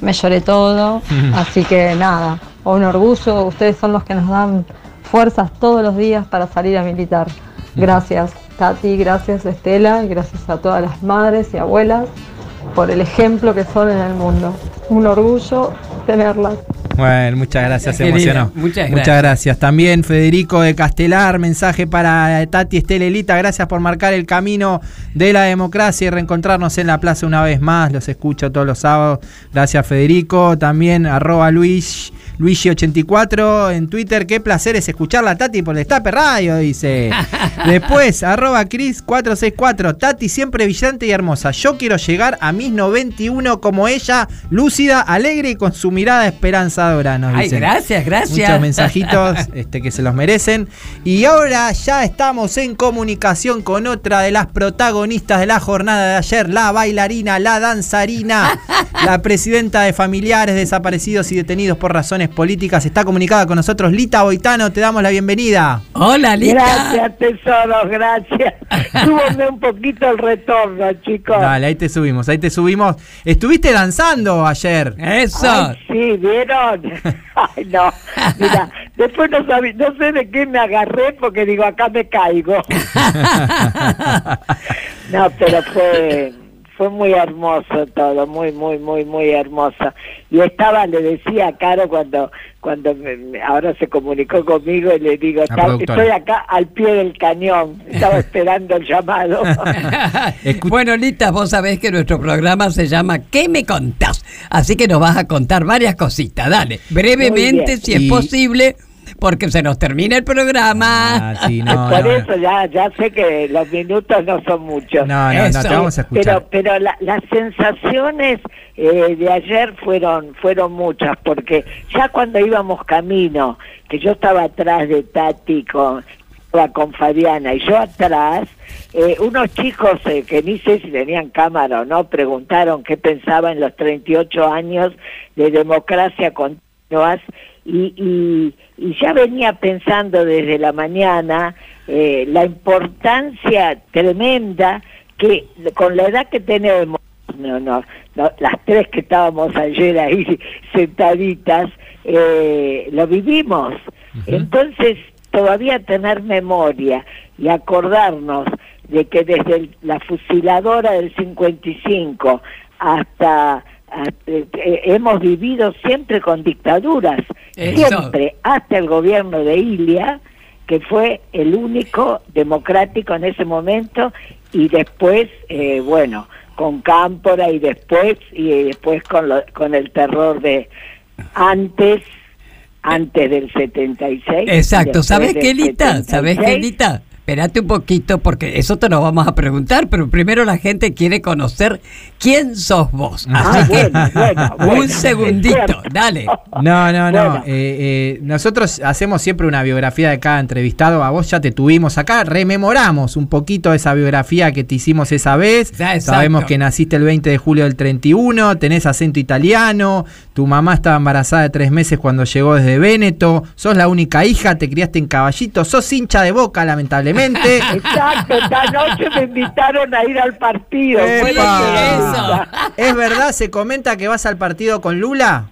Speaker 9: me lloré todo, así que nada, un orgullo. Ustedes son los que nos dan fuerzas todos los días para salir a militar. Gracias Tati, gracias Estela y gracias a todas las madres y abuelas por el ejemplo que son en el mundo. Un orgullo tenerlas.
Speaker 1: Bueno, muchas gracias, se emocionó.
Speaker 2: muchas
Speaker 1: Muchas
Speaker 2: gracias.
Speaker 1: gracias. También Federico de Castelar, mensaje para Tati Estelelita. Gracias por marcar el camino de la democracia y reencontrarnos en la plaza una vez más. Los escucho todos los sábados. Gracias, Federico. También arroba Luis. Luigi84 en Twitter, qué placer es escucharla Tati por el Destape Radio, dice. Después, arroba Cris464, Tati siempre brillante y hermosa. Yo quiero llegar a mis 91 como ella, lúcida, alegre y con su mirada esperanzadora, nos
Speaker 2: Ay,
Speaker 1: dicen.
Speaker 2: gracias, gracias.
Speaker 1: Muchos mensajitos este, que se los merecen. Y ahora ya estamos en comunicación con otra de las protagonistas de la jornada de ayer, la bailarina, la danzarina, la presidenta de familiares desaparecidos y detenidos por razones políticas. Está comunicada con nosotros Lita Boitano, te damos la bienvenida.
Speaker 2: Hola, Lita.
Speaker 10: Gracias, tesoros, gracias. Súbame un poquito el retorno, chicos.
Speaker 1: Dale, ahí te subimos, ahí te subimos. Estuviste danzando ayer.
Speaker 2: Eso.
Speaker 10: Ay, sí, ¿vieron? Ay, no. Mira, después no, sabí- no sé de qué me agarré porque digo, acá me caigo. No, pero fue fue muy hermoso todo, muy, muy, muy, muy hermoso. Y estaba, le decía a Caro cuando cuando me- ahora se comunicó conmigo y le digo,
Speaker 1: La
Speaker 10: "Está-
Speaker 1: productora.
Speaker 10: estoy acá al pie del cañón, estaba esperando el llamado.
Speaker 2: Bueno, Lita, vos sabés que nuestro programa se llama ¿Qué me contás? Así que nos vas a contar varias cositas. Dale, brevemente, si es
Speaker 1: Y-
Speaker 2: posible, porque se nos termina el programa.
Speaker 1: Ah, sí, no,
Speaker 10: Por
Speaker 1: no,
Speaker 10: eso ya ya sé que los minutos no son muchos.
Speaker 1: no, no, no, te vamos a escuchar.
Speaker 10: Pero, pero la- las sensaciones eh, de ayer fueron fueron muchas, porque ya cuando íbamos camino, que yo estaba atrás de Tati con, con Fabiana y yo atrás, eh, unos chicos eh, que ni sé si tenían cámara o no, preguntaron qué pensaba en los 38 años de democracia continuas y, y, y ya venía pensando desde la mañana eh, la importancia tremenda que con la edad que tenemos, no, no, no, las tres que estábamos ayer ahí sentaditas, eh, lo vivimos. Entonces, todavía tener memoria y acordarnos de que desde el- la fusiladora del 55 hasta, hemos vivido siempre con dictaduras,
Speaker 2: Eso.
Speaker 10: siempre, hasta el gobierno de Ilia, que fue el único democrático en ese momento, y después, eh, bueno, con Cámpora y después, y después con, lo- con el terror de antes, antes del 76. y
Speaker 2: Exacto, ¿sabes qué, Lita? ¿Sabes qué,
Speaker 10: 76.
Speaker 2: Lita? Espérate un poquito porque eso te lo vamos a preguntar, pero primero la gente quiere conocer quién sos vos.
Speaker 10: Ah,
Speaker 2: Así que
Speaker 10: bueno, bueno, bueno,
Speaker 2: un segundito, dale.
Speaker 1: No, no, no.
Speaker 10: Bueno.
Speaker 1: Eh, eh, nosotros hacemos siempre una biografía de cada entrevistado. A vos ya te tuvimos acá. Rememoramos un poquito esa biografía que te hicimos esa vez.
Speaker 2: Ya.
Speaker 1: Sabemos que naciste el 20 de julio del 31, tenés acento italiano, tu mamá estaba embarazada de tres meses cuando llegó desde Véneto, sos la única hija, te criaste en caballito, sos hincha de boca, lamentablemente.
Speaker 10: Exacto, esta noche me invitaron a ir al partido.
Speaker 1: ¿Es verdad? ¿Se comenta que vas al partido con Lula?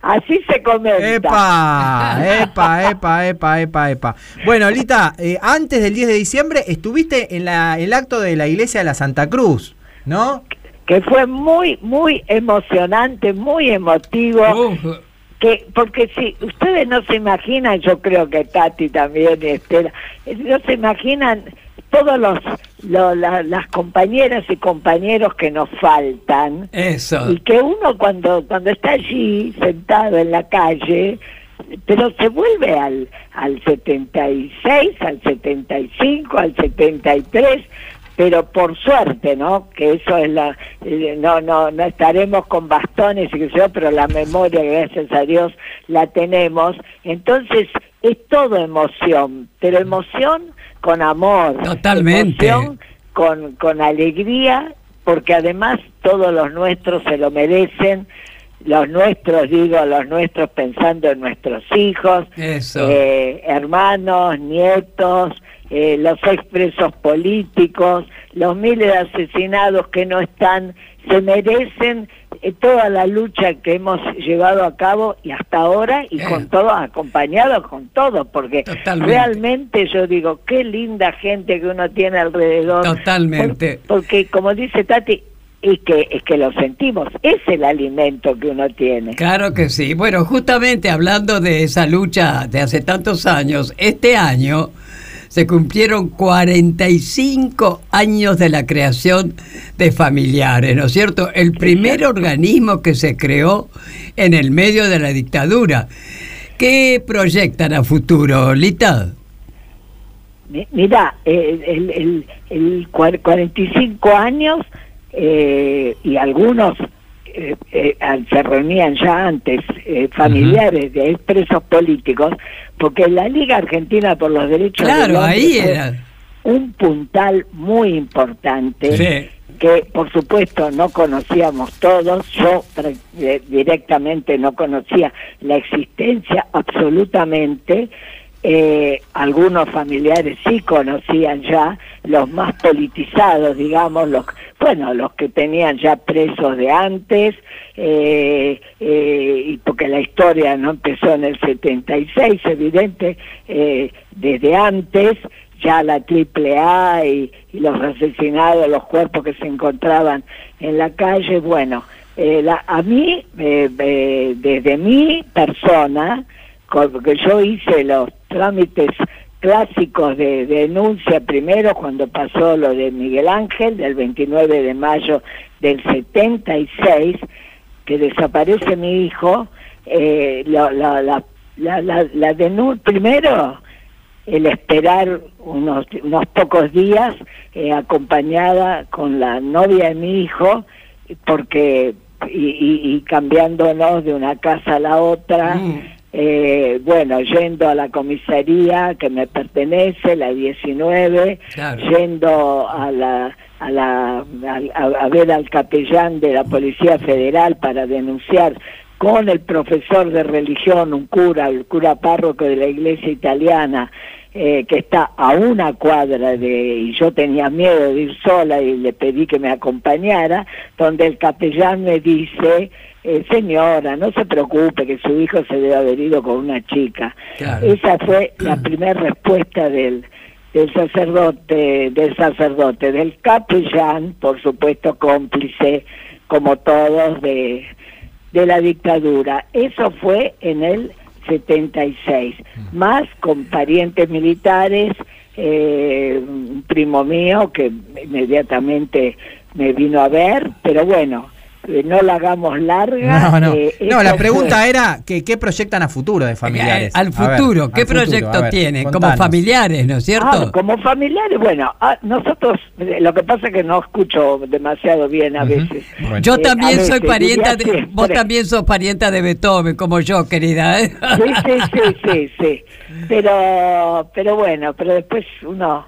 Speaker 10: Así se comenta.
Speaker 1: Epa, epa, epa, epa, epa, epa. Bueno, Lita, eh, antes del 10 de diciembre estuviste en la, el acto de la iglesia de la Santa Cruz, ¿no?
Speaker 10: que fue muy, muy emocionante, muy emotivo.
Speaker 2: Uf,
Speaker 10: que porque si ustedes no se imaginan, yo creo que Tati también y Estela, no se imaginan todos los, lo- la- las compañeras y compañeros que nos faltan
Speaker 2: Eso.
Speaker 10: y que uno cuando cuando está allí sentado en la calle pero se vuelve al al 76 al 75 al 73 pero por suerte no que eso es la eh, no no no estaremos con bastones y que sé yo pero la memoria gracias a Dios la tenemos entonces es todo emoción pero emoción con amor
Speaker 2: Totalmente.
Speaker 10: emoción con, con alegría, porque además todos los nuestros se lo merecen, los nuestros, digo, los nuestros pensando en nuestros hijos,
Speaker 2: Eso.
Speaker 10: eh, hermanos, nietos, eh, los expresos políticos, los miles de asesinados que no están, se merecen eh, toda la lucha que hemos llevado a cabo y hasta ahora y
Speaker 2: Eh.
Speaker 10: con todos, acompañados con todos, porque
Speaker 2: Totalmente.
Speaker 10: realmente yo digo, qué linda gente que uno tiene alrededor.
Speaker 2: Totalmente.
Speaker 10: Por- porque como dice Tati, es que, es que lo sentimos, es el alimento que uno tiene.
Speaker 2: Claro que sí. Bueno, justamente hablando de esa lucha de hace tantos años, este año se cumplieron 45 años de la creación de familiares, ¿no es cierto? El primer organismo que se creó en el medio de la dictadura. ¿Qué proyectan a futuro, Lita?
Speaker 10: Mi- Mira, eh, el, el, el cuar- 45 años eh, y algunos eh, eh, se reunían ya antes eh, familiares de expresos políticos, porque la Liga Argentina por los Derechos
Speaker 2: Claro, ahí era.
Speaker 10: un puntal muy importante
Speaker 2: Sí.
Speaker 10: que por supuesto no conocíamos todos, yo eh, directamente no conocía la existencia absolutamente, eh, algunos familiares sí conocían ya, los más politizados, digamos, los bueno, los que tenían ya presos de antes, eh, eh, y porque la historia no empezó en el 76, evidente, eh, desde antes, ya la triple A y, los asesinados, los cuerpos que se encontraban en la calle, bueno, eh, la- a mí, desde mi persona, porque yo hice los trámites clásicos de, de denuncia primero cuando pasó lo de Miguel Ángel del 29 de mayo del 76 que desaparece mi hijo eh, la, la, la, la, la, la denu- primero el esperar unos, unos pocos días eh, acompañada con la novia de mi hijo porque y, y- y cambiándonos de una casa a la otra
Speaker 2: Mm.
Speaker 10: Eh, bueno, yendo a la comisaría que me pertenece, la 19,
Speaker 2: Claro.
Speaker 10: yendo a la a, la, a, a- a ver al capellán de la Policía Federal para denunciar con el profesor de religión, un cura, el cura párroco de la iglesia italiana, eh, que está a una cuadra de, y yo tenía miedo de ir sola y le pedí que me acompañara, donde el capellán me dice, eh, señora, no se preocupe que su hijo se debe haber ido con una chica.
Speaker 2: Claro.
Speaker 10: Esa fue la primera respuesta del, del sacerdote, del sacerdote, del capellán, por supuesto cómplice, como todos, de, de la dictadura. Eso fue en el 76, más con parientes militares, eh, un primo mío que inmediatamente me vino a ver, pero bueno, eh, no la hagamos larga.
Speaker 1: No, no.
Speaker 10: eh,
Speaker 1: No, la pregunta
Speaker 10: fue.
Speaker 1: era que qué proyectan a futuro de familiares.
Speaker 2: Al
Speaker 1: ver,
Speaker 2: futuro, ¿qué
Speaker 1: al futuro,
Speaker 2: proyecto tienen? Como familiares, ¿no es cierto?
Speaker 10: Ah, como familiares, bueno, ah, nosotros, eh, lo que pasa es que no escucho demasiado bien a veces.
Speaker 1: Bueno.
Speaker 2: Yo
Speaker 10: Eh,
Speaker 2: también soy
Speaker 10: veces,
Speaker 2: parienta de, vos también sos parienta de Beethoven, como yo, querida. ¿eh?
Speaker 10: Sí, sí, sí, sí, sí. Pero, pero bueno, pero después uno,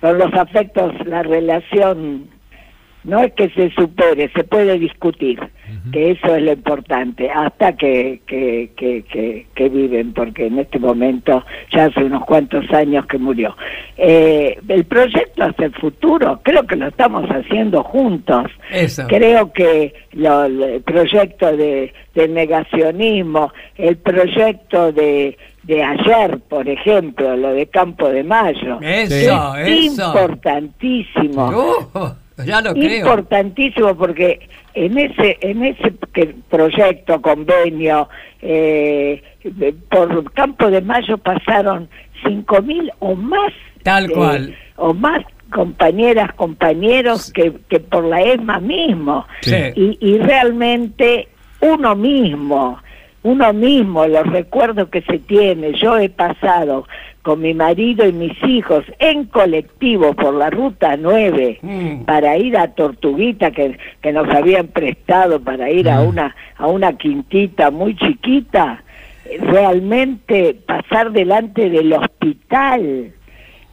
Speaker 10: con los afectos, la relación no es que se supere, se puede discutir, que eso es lo importante, hasta que, que, que, que, viven, porque en este momento ya hace unos cuantos años que murió. Eh, el proyecto hacia el futuro, creo que lo estamos haciendo juntos.
Speaker 2: Eso.
Speaker 10: Creo que lo- el proyecto de, del negacionismo, el proyecto de, de ayer, por ejemplo, lo de Campo de Mayo,
Speaker 2: Eso,
Speaker 10: es
Speaker 2: eso.
Speaker 10: importantísimo.
Speaker 2: Uh, Ya lo creo.
Speaker 10: importantísimo porque en ese en ese proyecto convenio eh, por Campo de Mayo pasaron cinco mil o más
Speaker 2: Tal
Speaker 10: eh,
Speaker 2: cual.
Speaker 10: o más compañeras compañeros que, que por la ESMA mismo
Speaker 2: Sí.
Speaker 10: y, y realmente uno mismo uno mismo los recuerdos que se tiene yo he pasado con mi marido y mis hijos en colectivo por la ruta 9
Speaker 2: Mm.
Speaker 10: para ir a Tortuguita que, que nos habían prestado para ir a
Speaker 1: Mm.
Speaker 10: una a una quintita muy chiquita realmente pasar delante del hospital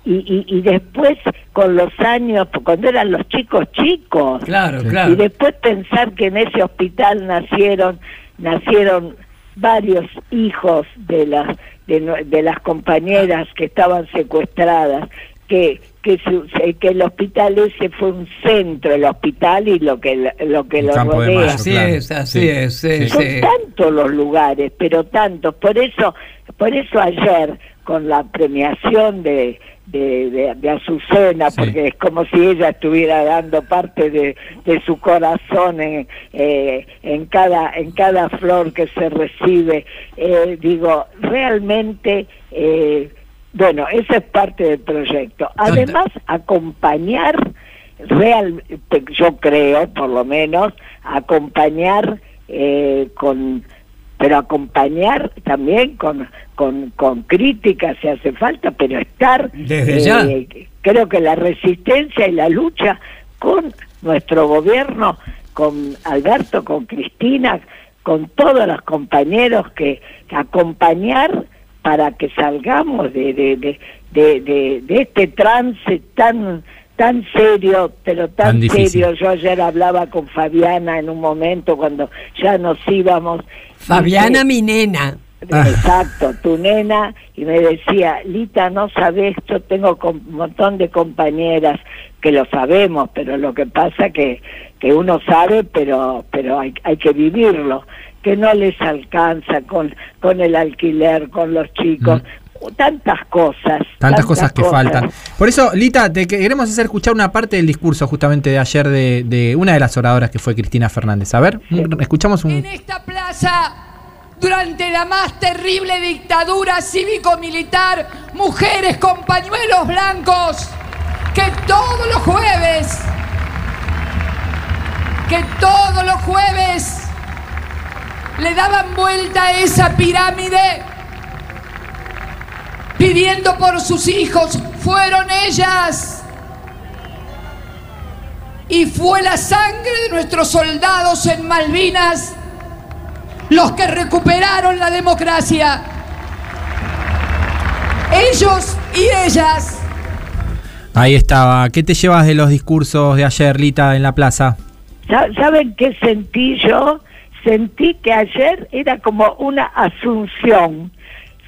Speaker 10: y, y, y después con los años cuando eran los chicos chicos
Speaker 2: Claro,
Speaker 1: Sí.
Speaker 2: claro.
Speaker 10: y después pensar que en ese hospital nacieron nacieron varios hijos de las de, de las compañeras que estaban secuestradas que que, su- se- que el hospital ese fue un centro el hospital y lo que lo que lo rodea
Speaker 1: Mayo,
Speaker 2: Así
Speaker 1: claro.
Speaker 2: es, así
Speaker 1: Sí.
Speaker 2: es. sí,
Speaker 10: son
Speaker 2: sí.
Speaker 10: tantos los lugares, pero tantos. Por eso, por eso ayer con la premiación de de, de, de Azucena,
Speaker 1: Sí.
Speaker 10: porque es como si ella estuviera dando parte de, de su corazón en, eh, en cada en cada flor que se recibe. Eh, digo, realmente, eh, bueno, esa es parte del proyecto. Además, acompañar real, yo creo, por lo menos, acompañar eh, con, pero acompañar también con, con, con críticas si hace falta, pero estar,
Speaker 2: Desde ya.
Speaker 10: creo que la resistencia y la lucha con nuestro gobierno, con Alberto, con Cristina, con todos los compañeros que, acompañar para que salgamos de, de, de, de, de- de este trance tan tan serio, pero tan,
Speaker 1: Tan
Speaker 10: serio. Yo ayer hablaba con Fabiana en un momento cuando ya nos íbamos.
Speaker 2: Fabiana,
Speaker 10: Dice,
Speaker 2: mi nena.
Speaker 10: Exacto, tu nena, y me decía, Lita, no sabes, yo tengo com- un montón de compañeras que lo sabemos, pero lo que pasa que, que uno sabe, pero, pero hay, hay que vivirlo, que no les alcanza con, con el alquiler, con los chicos, tantas cosas.
Speaker 1: Tantas cosas que faltan. Por eso, Lita, te que- queremos hacer escuchar una parte del discurso justamente de ayer de, de una de las oradoras que fue Cristina Fernández. A ver, escuchamos un...
Speaker 3: En esta plaza, durante la más terrible dictadura cívico-militar, mujeres con pañuelos blancos, que todos los jueves, que todos los jueves le daban vuelta a esa pirámide pidiendo por sus hijos, fueron ellas. Y fue la sangre de nuestros soldados en Malvinas los que recuperaron la democracia. Ellos y ellas.
Speaker 1: Ahí estaba. ¿Qué te llevas de los discursos de ayer, Lita, en la plaza?
Speaker 10: Sa- ¿Saben qué sentí yo? Sentí que ayer era como una asunción.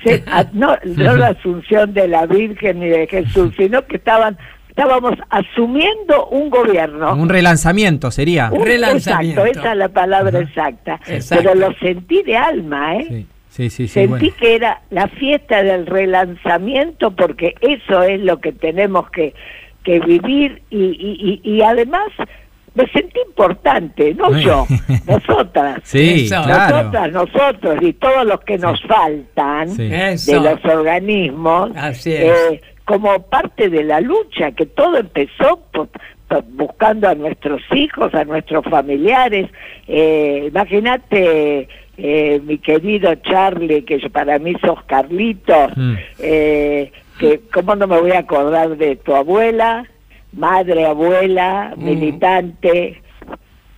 Speaker 10: Se- a- no, no la asunción de la Virgen ni de Jesús, sino que estaban estábamos asumiendo un gobierno.
Speaker 1: Un relanzamiento sería.
Speaker 10: Un-
Speaker 2: relanzamiento.
Speaker 10: Exacto, esa es la palabra exacta.
Speaker 2: Exacto.
Speaker 10: Pero lo sentí de alma, ¿eh?
Speaker 1: Sí, sí, sí. sí,
Speaker 10: Sentí
Speaker 1: bueno.
Speaker 10: que era la fiesta del relanzamiento porque eso es lo que tenemos que, que vivir y, y, y, y además me sentí importante, no yo, nosotras.
Speaker 1: Sí, claro.
Speaker 10: Nosotras, nosotros y todos los que nos faltan
Speaker 1: Sí.
Speaker 10: De los organismos
Speaker 2: Así es.
Speaker 10: eh, como parte de la lucha, que todo empezó por- por- buscando a nuestros hijos, a nuestros familiares. Eh, Imagínate, eh, mi querido Charlie, que yo- para mí sos Carlitos,
Speaker 1: Mm.
Speaker 10: eh, que cómo no me voy a acordar de tu abuela, madre, abuela,
Speaker 2: Mm.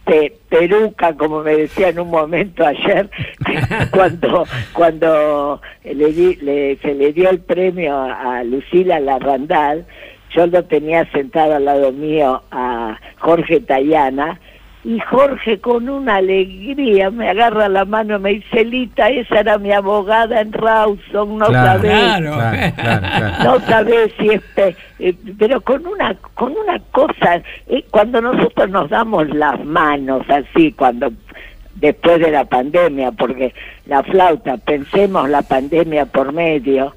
Speaker 10: Pe- peruca, como me decía en un momento ayer, cuando cuando le di- le- se le dio el premio a Lucila Larrandal, yo lo tenía sentado al lado mío a Jorge Tayana, y Jorge con una alegría me agarra la mano y me dice, Lita, esa era mi abogada en Rawson, no
Speaker 1: Claro,
Speaker 10: sabés.
Speaker 2: Claro.
Speaker 1: Claro, claro, claro.
Speaker 10: No sabés si es pe- eh, pero con una con una cosa eh, cuando nosotros nos damos las manos así cuando después de la pandemia porque la flauta pensemos la pandemia por medio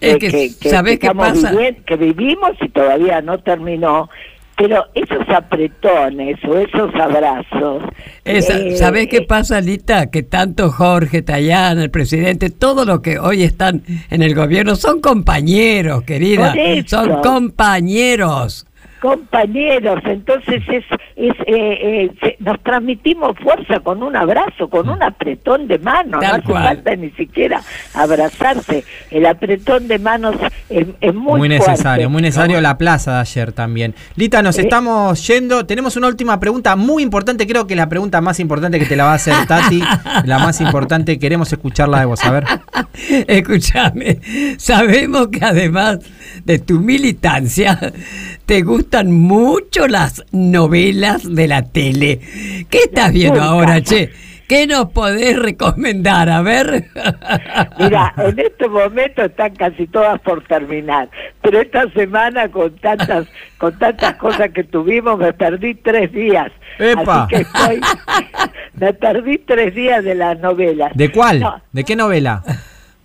Speaker 2: Es que, ¿sabés qué
Speaker 10: estamos
Speaker 2: pasa?
Speaker 10: vivi- que vivimos y todavía no terminó pero esos apretones o esos abrazos.
Speaker 2: Esa-
Speaker 10: eh,
Speaker 2: ¿Sabés qué pasa, Lita? Que tanto Jorge, Tayana, el presidente, todos los que hoy están en el gobierno son compañeros, querida. Son compañeros.
Speaker 10: Compañeros, entonces es, es eh, eh, nos transmitimos fuerza con un abrazo, con un apretón de manos,
Speaker 2: Tal
Speaker 10: no hace
Speaker 2: cual.
Speaker 10: falta ni siquiera abrazarse, el apretón de manos es, es muy,
Speaker 1: Muy,
Speaker 10: fuerte.
Speaker 1: necesario, muy necesario la plaza de ayer también. Lita, nos
Speaker 10: Eh.
Speaker 1: estamos yendo. Tenemos una última pregunta muy importante, creo que la pregunta más importante que te la va a hacer Tati. la más importante, queremos escucharla de vos, a ver.
Speaker 2: Escúchame, sabemos que además de tu militancia, te gustan mucho las novelas de la tele. ¿Qué estás viendo ahora, che? ¿Qué nos podés recomendar? A ver.
Speaker 10: Mira, en este momento están casi todas por terminar, pero esta semana con tantas con tantas cosas que tuvimos me perdí tres días.
Speaker 1: ¡Epa!
Speaker 10: Así que estoy, me perdí tres días de las novelas.
Speaker 1: ¿De cuál?
Speaker 10: No,
Speaker 1: ¿De qué novela?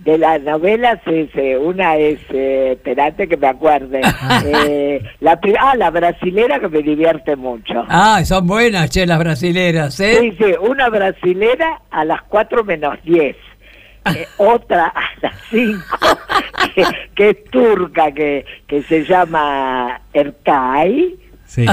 Speaker 10: De las novelas es eh, una es eh, esperate que me acuerde eh, la ah la brasilera que me divierte mucho
Speaker 2: Ah, son buenas, che, las brasileras, ¿eh?
Speaker 10: Sí, sí, una brasilera a las 4 menos 10. Eh, otra a las 5, que, que es turca, que, que se llama Erkay,
Speaker 1: Sí.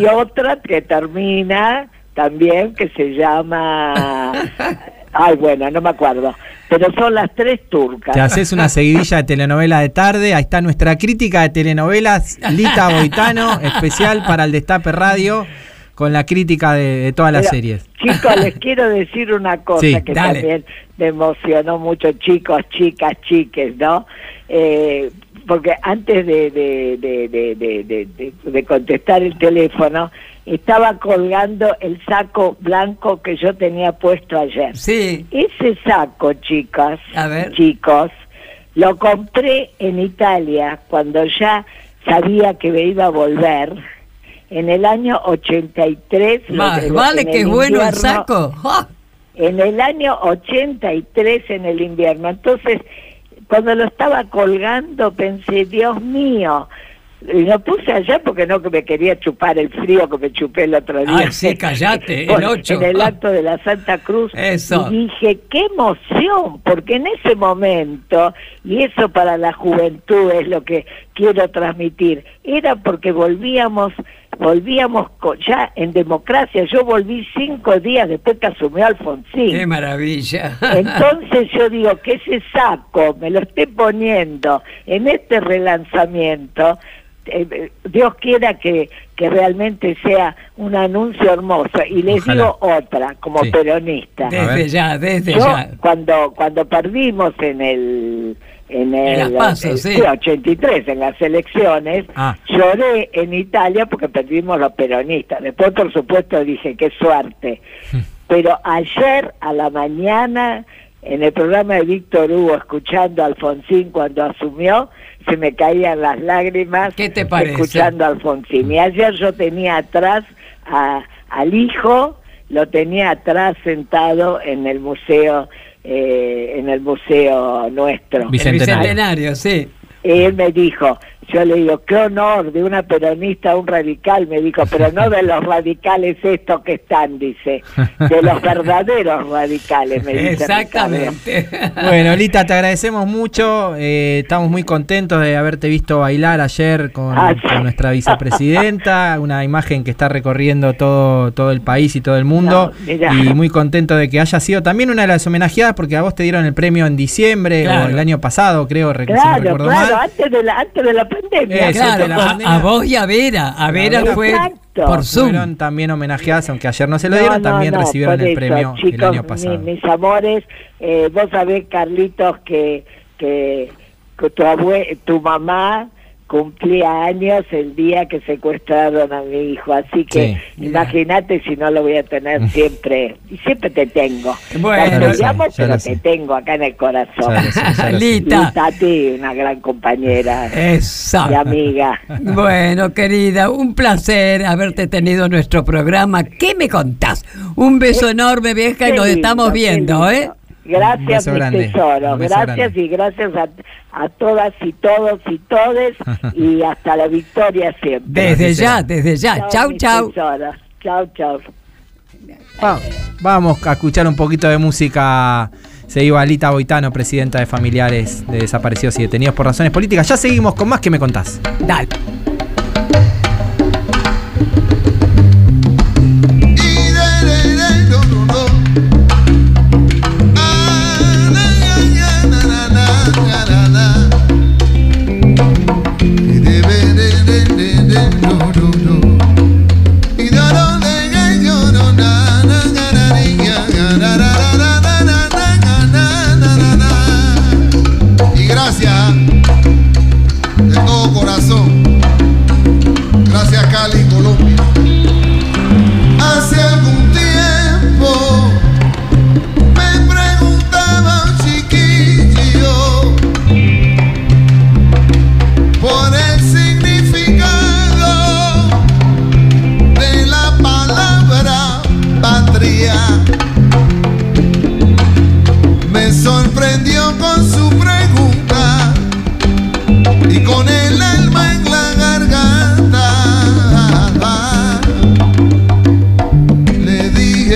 Speaker 10: y otra que termina también, que se llama... Ay, bueno, no me acuerdo. Pero son las tres turcas.
Speaker 1: Te haces una seguidilla de telenovela de tarde. Ahí está nuestra crítica de telenovelas. Lita Boitano, especial para el Destape Radio, con la crítica de, de todas las
Speaker 10: Pero,
Speaker 1: series.
Speaker 10: Chicos, les quiero decir una cosa
Speaker 1: Sí,
Speaker 10: que
Speaker 2: dale.
Speaker 10: también me emocionó mucho, chicos, chicas, chiques, ¿no? Eh, porque antes de, de, de, de, contestar el teléfono, estaba colgando el saco blanco que yo tenía puesto ayer.
Speaker 2: Sí.
Speaker 10: Ese saco, chicas,
Speaker 2: A ver.
Speaker 10: chicos, lo compré en Italia cuando ya sabía que me iba a volver. En el año 83. lo-
Speaker 2: Más vale que es bueno el saco.
Speaker 10: En el año 83 en el invierno. Entonces, cuando lo estaba colgando pensé, Dios mío, y lo puse allá porque no que me quería chupar el frío que me chupé el otro día.
Speaker 2: Ay, sí, callate, el
Speaker 10: Bueno,
Speaker 2: ocho.
Speaker 10: En el acto de la Santa Cruz.
Speaker 2: Eso.
Speaker 10: Y dije, qué emoción, porque en ese momento, y eso para la juventud es lo que quiero transmitir, era porque volvíamos volvíamos co- ya en democracia. Yo volví cinco días después que asumió Alfonsín.
Speaker 2: ¡Qué maravilla!
Speaker 10: Entonces yo digo que ese saco me lo esté poniendo en este relanzamiento. eh, Dios quiera que, que realmente sea un anuncio hermoso. Y les
Speaker 1: Ojalá.
Speaker 10: digo otra, como
Speaker 1: Sí.
Speaker 10: peronista.
Speaker 2: Desde ya, desde
Speaker 10: Yo,
Speaker 2: ya.
Speaker 10: cuando, cuando perdimos en el... En, el,
Speaker 2: PASO,
Speaker 10: el-
Speaker 2: sí.
Speaker 10: 83, en las elecciones,
Speaker 1: Ah.
Speaker 10: lloré en Italia porque perdimos los peronistas. Después, por supuesto, dije, qué suerte. Pero ayer a la mañana, en el programa de Víctor Hugo, escuchando a Alfonsín cuando asumió, se me caían las lágrimas
Speaker 2: ¿Qué te parece?
Speaker 10: escuchando a Alfonsín. Y ayer yo tenía atrás a- al hijo, lo tenía atrás sentado en el museo, eh, en el museo nuestro.
Speaker 2: El
Speaker 1: Bicentenario.
Speaker 2: bicentenario, sí.
Speaker 10: Él me dijo, yo le digo, qué honor de una peronista a un radical, me dijo, pero no de los radicales estos que están, dice, de los verdaderos radicales, me dice.
Speaker 2: Exactamente.
Speaker 1: Bueno, Lita, te agradecemos mucho. eh, estamos muy contentos de haberte visto bailar ayer con,
Speaker 10: Ah, sí.
Speaker 1: con nuestra vicepresidenta. Una imagen que está recorriendo todo, todo el país y todo el mundo.
Speaker 10: No,
Speaker 1: y muy contento de que haya sido también una de las homenajeadas, porque a vos te dieron el premio en diciembre
Speaker 2: Claro.
Speaker 1: o el año pasado, creo, re- si no
Speaker 10: Claro,
Speaker 1: recuerdo
Speaker 10: claro,
Speaker 1: mal.
Speaker 10: antes de la, antes de la pandemia.
Speaker 1: Eso,
Speaker 2: Claro,
Speaker 1: de la
Speaker 2: a,
Speaker 1: pandemia.
Speaker 2: a vos y a Vera. A Vera
Speaker 1: Vera.
Speaker 2: fue
Speaker 10: Exacto.
Speaker 2: por Zoom.
Speaker 1: Fueron también homenajeadas, aunque ayer no se lo dieron,
Speaker 10: no,
Speaker 1: también
Speaker 10: no,
Speaker 1: recibieron el
Speaker 10: eso,
Speaker 1: premio el
Speaker 10: chicos,
Speaker 1: año pasado.
Speaker 10: mi- mis amores, eh, vos sabés, Carlitos, que, que, que tu, abue- tu mamá cumplía años el día que secuestraron a mi hijo, así que
Speaker 2: Sí.
Speaker 10: imagínate si no lo voy a tener siempre, y siempre te tengo.
Speaker 2: Bueno,
Speaker 1: lo
Speaker 10: llamo, pero te tengo acá en el corazón.
Speaker 1: Sé.
Speaker 2: Lita.
Speaker 10: Y Tati, una gran compañera
Speaker 2: Esa.
Speaker 10: y amiga.
Speaker 2: Bueno, querida, un placer haberte tenido en nuestro programa. ¿Qué me contás? Un beso enorme, vieja, y nos
Speaker 10: lindo,
Speaker 2: estamos viendo. ¿eh?
Speaker 10: Gracias,
Speaker 1: mi tesoro.
Speaker 10: Gracias y gracias a, todas y todos y todes y hasta la victoria siempre.
Speaker 2: Desde ya, desde ya. Chau, chau.
Speaker 10: Chau, chau.
Speaker 1: Vamos a escuchar un poquito de música. Se iba Alita Boitano, presidenta de familiares de desaparecidos y detenidos por razones políticas. Ya seguimos con más que me contás.
Speaker 2: Dale.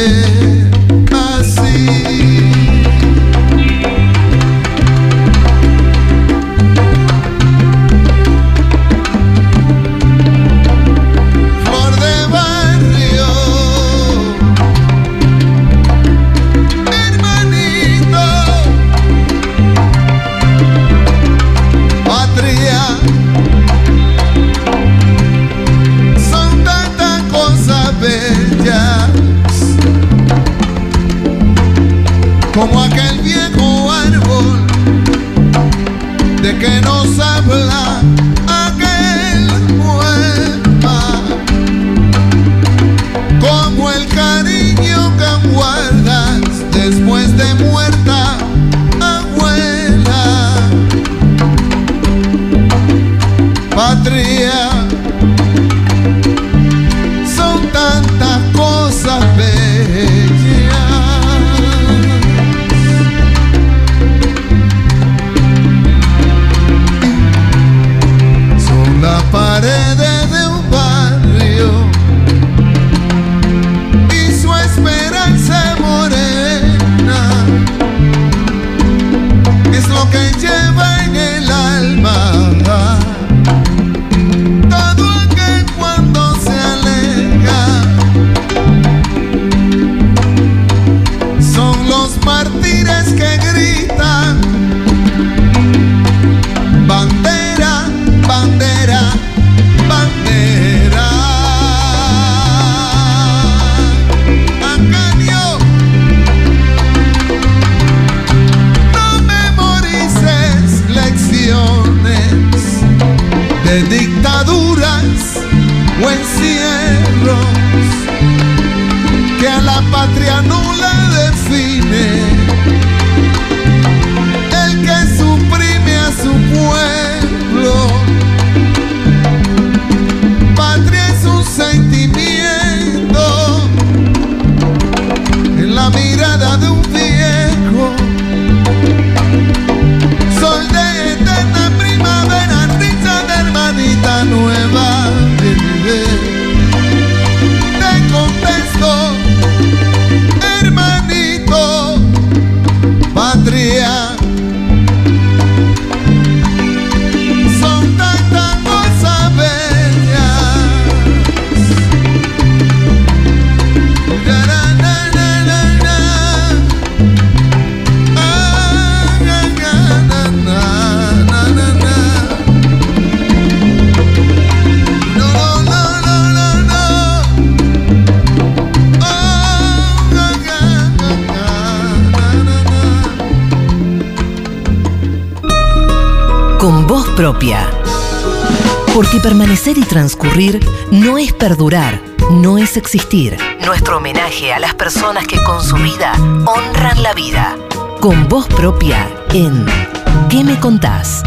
Speaker 11: você. propia. Porque permanecer y transcurrir no es perdurar, no es existir. Nuestro homenaje a las personas que con su vida honran la vida. Con voz propia en ¿Qué me contás?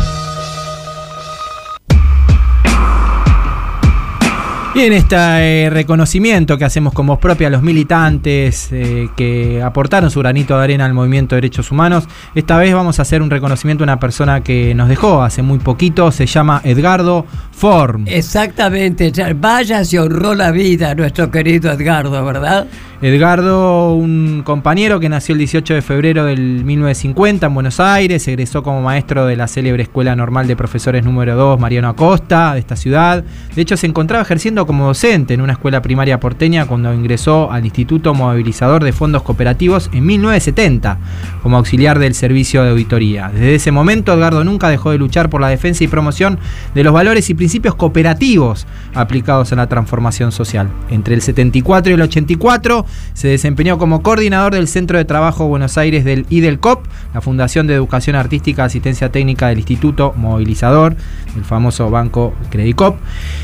Speaker 1: Y en este eh, reconocimiento que hacemos con voz propia a los militantes eh, que aportaron su granito de arena al movimiento de derechos humanos, esta vez vamos a hacer un reconocimiento a una persona que nos dejó hace muy poquito, se llama Edgardo Form.
Speaker 2: Exactamente, ya- vaya se honró la vida nuestro querido Edgardo, ¿verdad?
Speaker 1: Edgardo, un compañero que nació el 18 de febrero del 1950 en Buenos Aires, egresó como maestro de la célebre Escuela Normal de Profesores número 2 Mariano Acosta de esta ciudad. De hecho, se encontraba ejerciendo como docente en una escuela primaria porteña cuando ingresó al Instituto Movilizador de Fondos Cooperativos en 1970 como auxiliar del servicio de auditoría. Desde ese momento, Edgardo nunca dejó de luchar por la defensa y promoción de los valores y principios cooperativos aplicados a la transformación social. Entre el 74 y el 84 se desempeñó como coordinador del Centro de Trabajo Buenos Aires del IDELCOP, la Fundación de Educación Artística Asistencia Técnica del Instituto Movilizador, el famoso banco Credicop.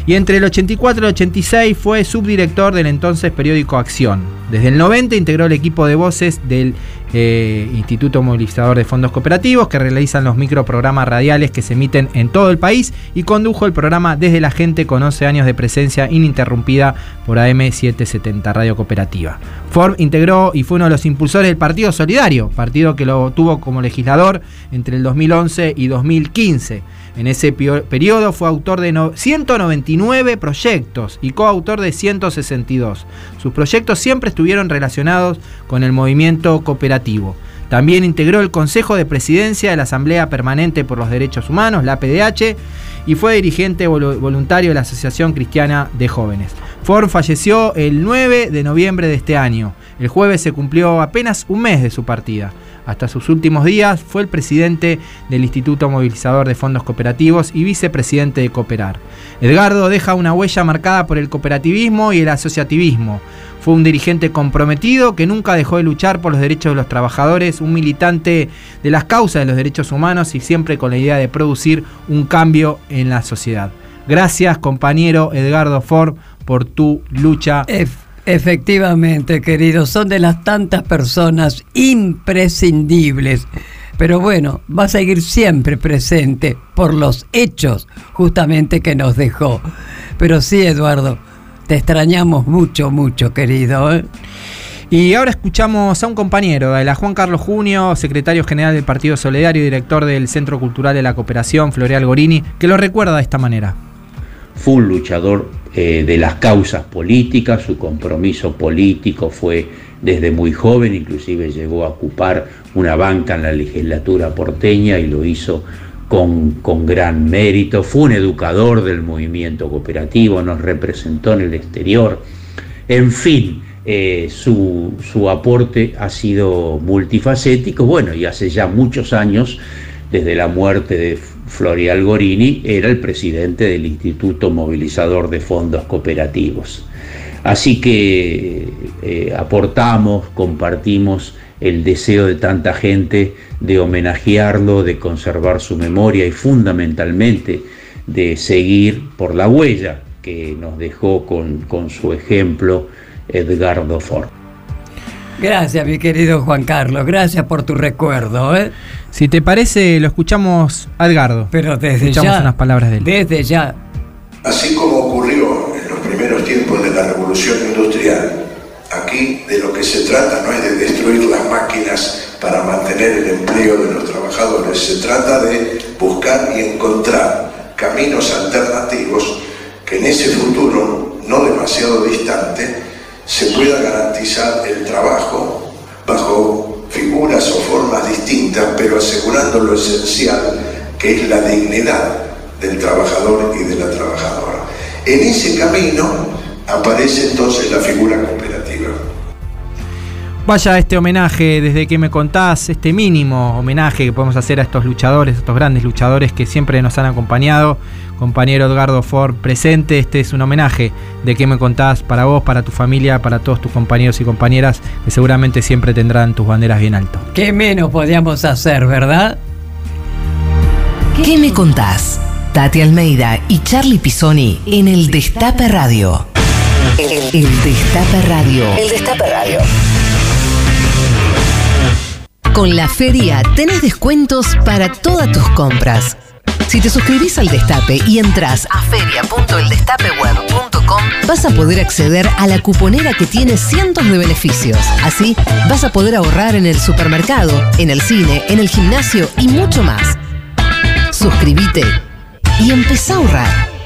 Speaker 1: Y entre el 84 y el 86 fue subdirector del entonces periódico Acción. Desde el 90 integró el equipo de voces del eh, Instituto Movilizador de Fondos Cooperativos, que realizan los microprogramas radiales que se emiten en todo el país, y condujo el programa Desde la Gente con 11 años de presencia ininterrumpida por AM770 Radio Cooperativa. Ford integró y fue uno de los impulsores del Partido Solidario, partido que lo tuvo como legislador entre el 2011 y 2015. En ese periodo fue autor de no- 199 proyectos y coautor de 162. Sus proyectos siempre estuvieron relacionados con el movimiento cooperativo. También integró el Consejo de Presidencia de la Asamblea Permanente por los Derechos Humanos, la APDH, y fue dirigente volu- voluntario de la Asociación Cristiana de Jóvenes. Ford falleció el 9 de noviembre de este año. El jueves se cumplió apenas un mes de su partida. Hasta sus últimos días fue el presidente del Instituto Movilizador de Fondos Cooperativos y vicepresidente de Cooperar. Edgardo deja una huella marcada por el cooperativismo y el asociativismo. Fue un dirigente comprometido que nunca dejó de luchar por los derechos de los trabajadores, un militante de las causas de los derechos humanos y siempre con la idea de producir un cambio en la sociedad. Gracias, compañero Edgardo Ford, por tu lucha.
Speaker 2: Efectivamente, querido, son de las tantas personas imprescindibles. Pero bueno, va a seguir siempre presente por los hechos justamente que nos dejó. Pero sí, Eduardo, te extrañamos mucho, mucho, querido. ¿eh?
Speaker 1: Y ahora escuchamos a un compañero, a la Juan Carlos Junio, secretario general del Partido Solidario y director del Centro Cultural de la Cooperación, Floreal Gorini, que lo recuerda de esta manera.
Speaker 12: fue un luchador eh, de las causas políticas, su compromiso político fue desde muy joven, inclusive llegó a ocupar una banca en la legislatura porteña y lo hizo con, con gran mérito, fue un educador del movimiento cooperativo, nos representó en el exterior, en fin, eh, su, su aporte ha sido multifacético, bueno, y hace ya muchos años, desde la muerte de Florial Gorini, era el presidente del Instituto Movilizador de Fondos Cooperativos. Así que eh, aportamos, compartimos el deseo de tanta gente de homenajearlo, de conservar su memoria y fundamentalmente de seguir por la huella que nos dejó con, con su ejemplo Edgardo Ford.
Speaker 2: Gracias, mi querido Juan Carlos, gracias por tu recuerdo. ¿eh?
Speaker 1: Si te parece, lo escuchamos a Edgardo.
Speaker 2: Pero desde
Speaker 1: escuchamos
Speaker 2: ya,
Speaker 1: unas palabras de él.
Speaker 2: Desde ya.
Speaker 13: Así como ocurrió en los primeros tiempos de la revolución industrial, aquí de lo que se trata no es de destruir las máquinas para mantener el empleo de los trabajadores, se trata de buscar y encontrar caminos alternativos que en ese futuro no demasiado distante se pueda garantizar el trabajo bajo figuras o formas distintas, pero asegurando lo esencial que es la dignidad del trabajador y de la trabajadora. En ese camino aparece entonces la figura cooperativa.
Speaker 1: Vaya este homenaje desde que me contás, este mínimo homenaje que podemos hacer a estos luchadores, a estos grandes luchadores que siempre nos han acompañado. Compañero Edgardo Ford presente, este es un homenaje de que me contás para vos, para tu familia, para todos tus compañeros y compañeras que seguramente siempre tendrán tus banderas bien alto.
Speaker 2: ¿Qué menos podíamos hacer, verdad?
Speaker 5: ¿Qué me contás? Tati Almeida y Charlie Pisoni en el Destape Radio. El, el Destape Radio. El Destape Radio. Con la feria tenés descuentos para todas tus compras. Si te suscribís al Destape y entras a feria.eldestapeweb.com, vas a poder acceder a la cuponera que tiene cientos de beneficios. Así, vas a poder ahorrar en el supermercado, en el cine, en el gimnasio y mucho más. Suscríbete y empezá a ahorrar.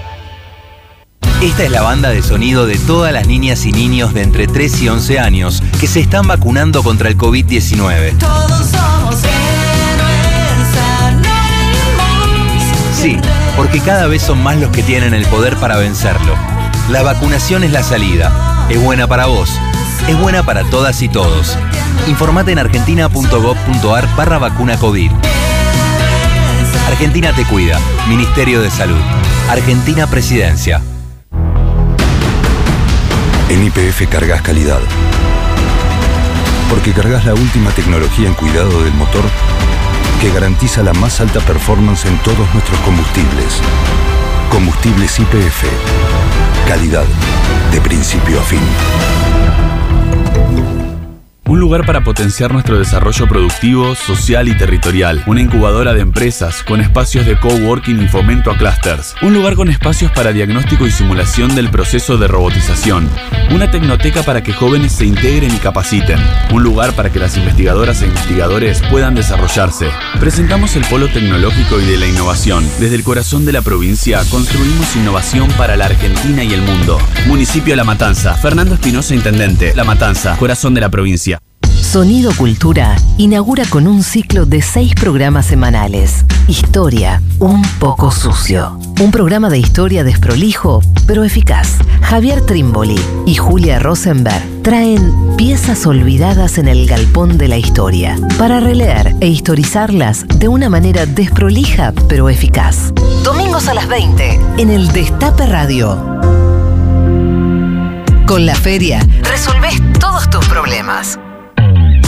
Speaker 14: Esta es la banda de sonido de todas las niñas y niños de entre 3 y 11 años que se están vacunando contra el COVID-19.
Speaker 15: Todos somos héroes.
Speaker 14: Sí, porque cada vez son más los que tienen el poder para vencerlo. La vacunación es la salida. Es buena para vos. Es buena para todas y todos. Informate en argentina.gov.ar barra vacuna COVID. Argentina te cuida. Ministerio de Salud. Argentina Presidencia.
Speaker 16: En IPF cargas calidad. Porque cargas la última tecnología en cuidado del motor que garantiza la más alta performance en todos nuestros combustibles. Combustibles IPF. Calidad de principio a fin.
Speaker 17: Un lugar para potenciar nuestro desarrollo productivo, social y territorial. Una incubadora de empresas con espacios de coworking y fomento a clusters. Un lugar con espacios para diagnóstico y simulación del proceso de robotización. Una tecnoteca para que jóvenes se integren y capaciten. Un lugar para que las investigadoras e investigadores puedan desarrollarse. Presentamos el polo tecnológico y de la innovación. Desde el corazón de la provincia construimos innovación para la Argentina y el mundo. Municipio La Matanza. Fernando Espinosa, Intendente. La Matanza, corazón de la provincia.
Speaker 5: Sonido Cultura inaugura con un ciclo de seis programas semanales. Historia, un poco sucio. Un programa de historia desprolijo, pero eficaz. Javier Trimboli y Julia Rosenberg traen piezas olvidadas en el galpón de la historia para releer e historizarlas de una manera desprolija, pero eficaz. Domingos a las 20 en el Destape Radio. Con la feria resolvés todos tus problemas.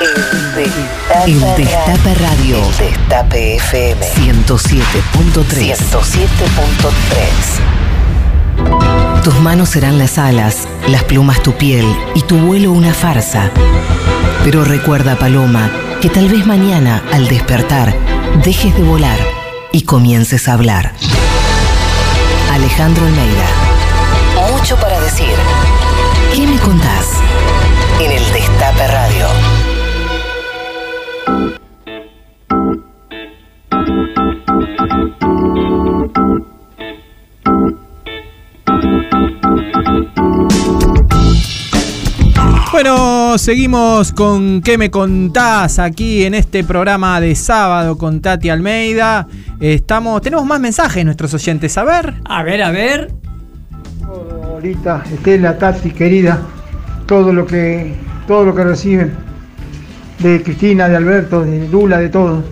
Speaker 5: El Destape Radio. Destape FM. 107.3. 107.3. Tus manos serán las alas, las plumas tu piel y tu vuelo una farsa. Pero recuerda, Paloma, que tal vez mañana, al despertar, dejes de volar y comiences a hablar. Alejandro Almeida. Mucho para decir. ¿Qué me contás? En el Destape Radio.
Speaker 1: Seguimos con ¿Qué me contás? Aquí en este programa de sábado con Tati Almeida. Estamos, tenemos más mensajes nuestros oyentes. A ver.
Speaker 2: A ver, a ver.
Speaker 18: Ahorita, Estela, Tati, querida, todo lo que, todo lo que reciben de Cristina, de Alberto, de Lula, de todo.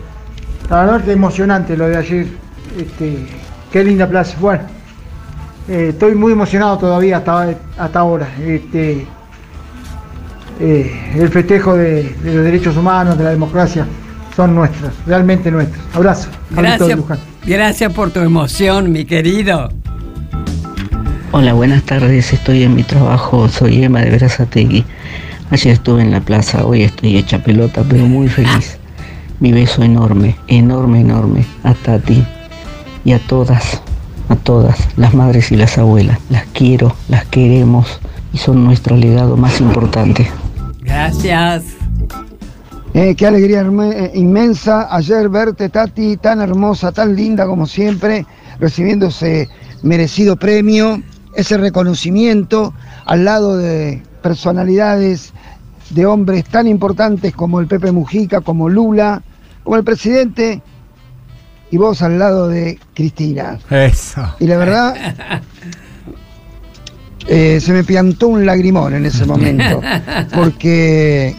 Speaker 18: La verdad que emocionante lo de ayer. Este, qué linda plaza. Bueno, eh, estoy muy emocionado todavía hasta, hasta ahora. Este, eh, el festejo de, de los derechos humanos, de la democracia, son nuestros, realmente nuestros. Abrazo.
Speaker 2: Gracias, gracias por tu emoción, mi querido.
Speaker 19: Hola, buenas tardes. Estoy en mi trabajo. Soy Emma de Verazategui. Ayer estuve en la plaza, hoy estoy hecha pelota, pero muy feliz. Mi beso enorme, enorme, enorme a Tati y a todas, a todas, las madres y las abuelas. Las quiero, las queremos y son nuestro legado más importante.
Speaker 2: Gracias.
Speaker 20: Eh, qué alegría eh, inmensa ayer verte, Tati, tan hermosa, tan linda como siempre, recibiendo ese merecido premio, ese reconocimiento al lado de personalidades, de hombres tan importantes como el Pepe Mujica, como Lula, como el presidente, y vos al lado de Cristina.
Speaker 1: Eso.
Speaker 20: Y la verdad, eh, se me piantó un lagrimón en ese momento, porque,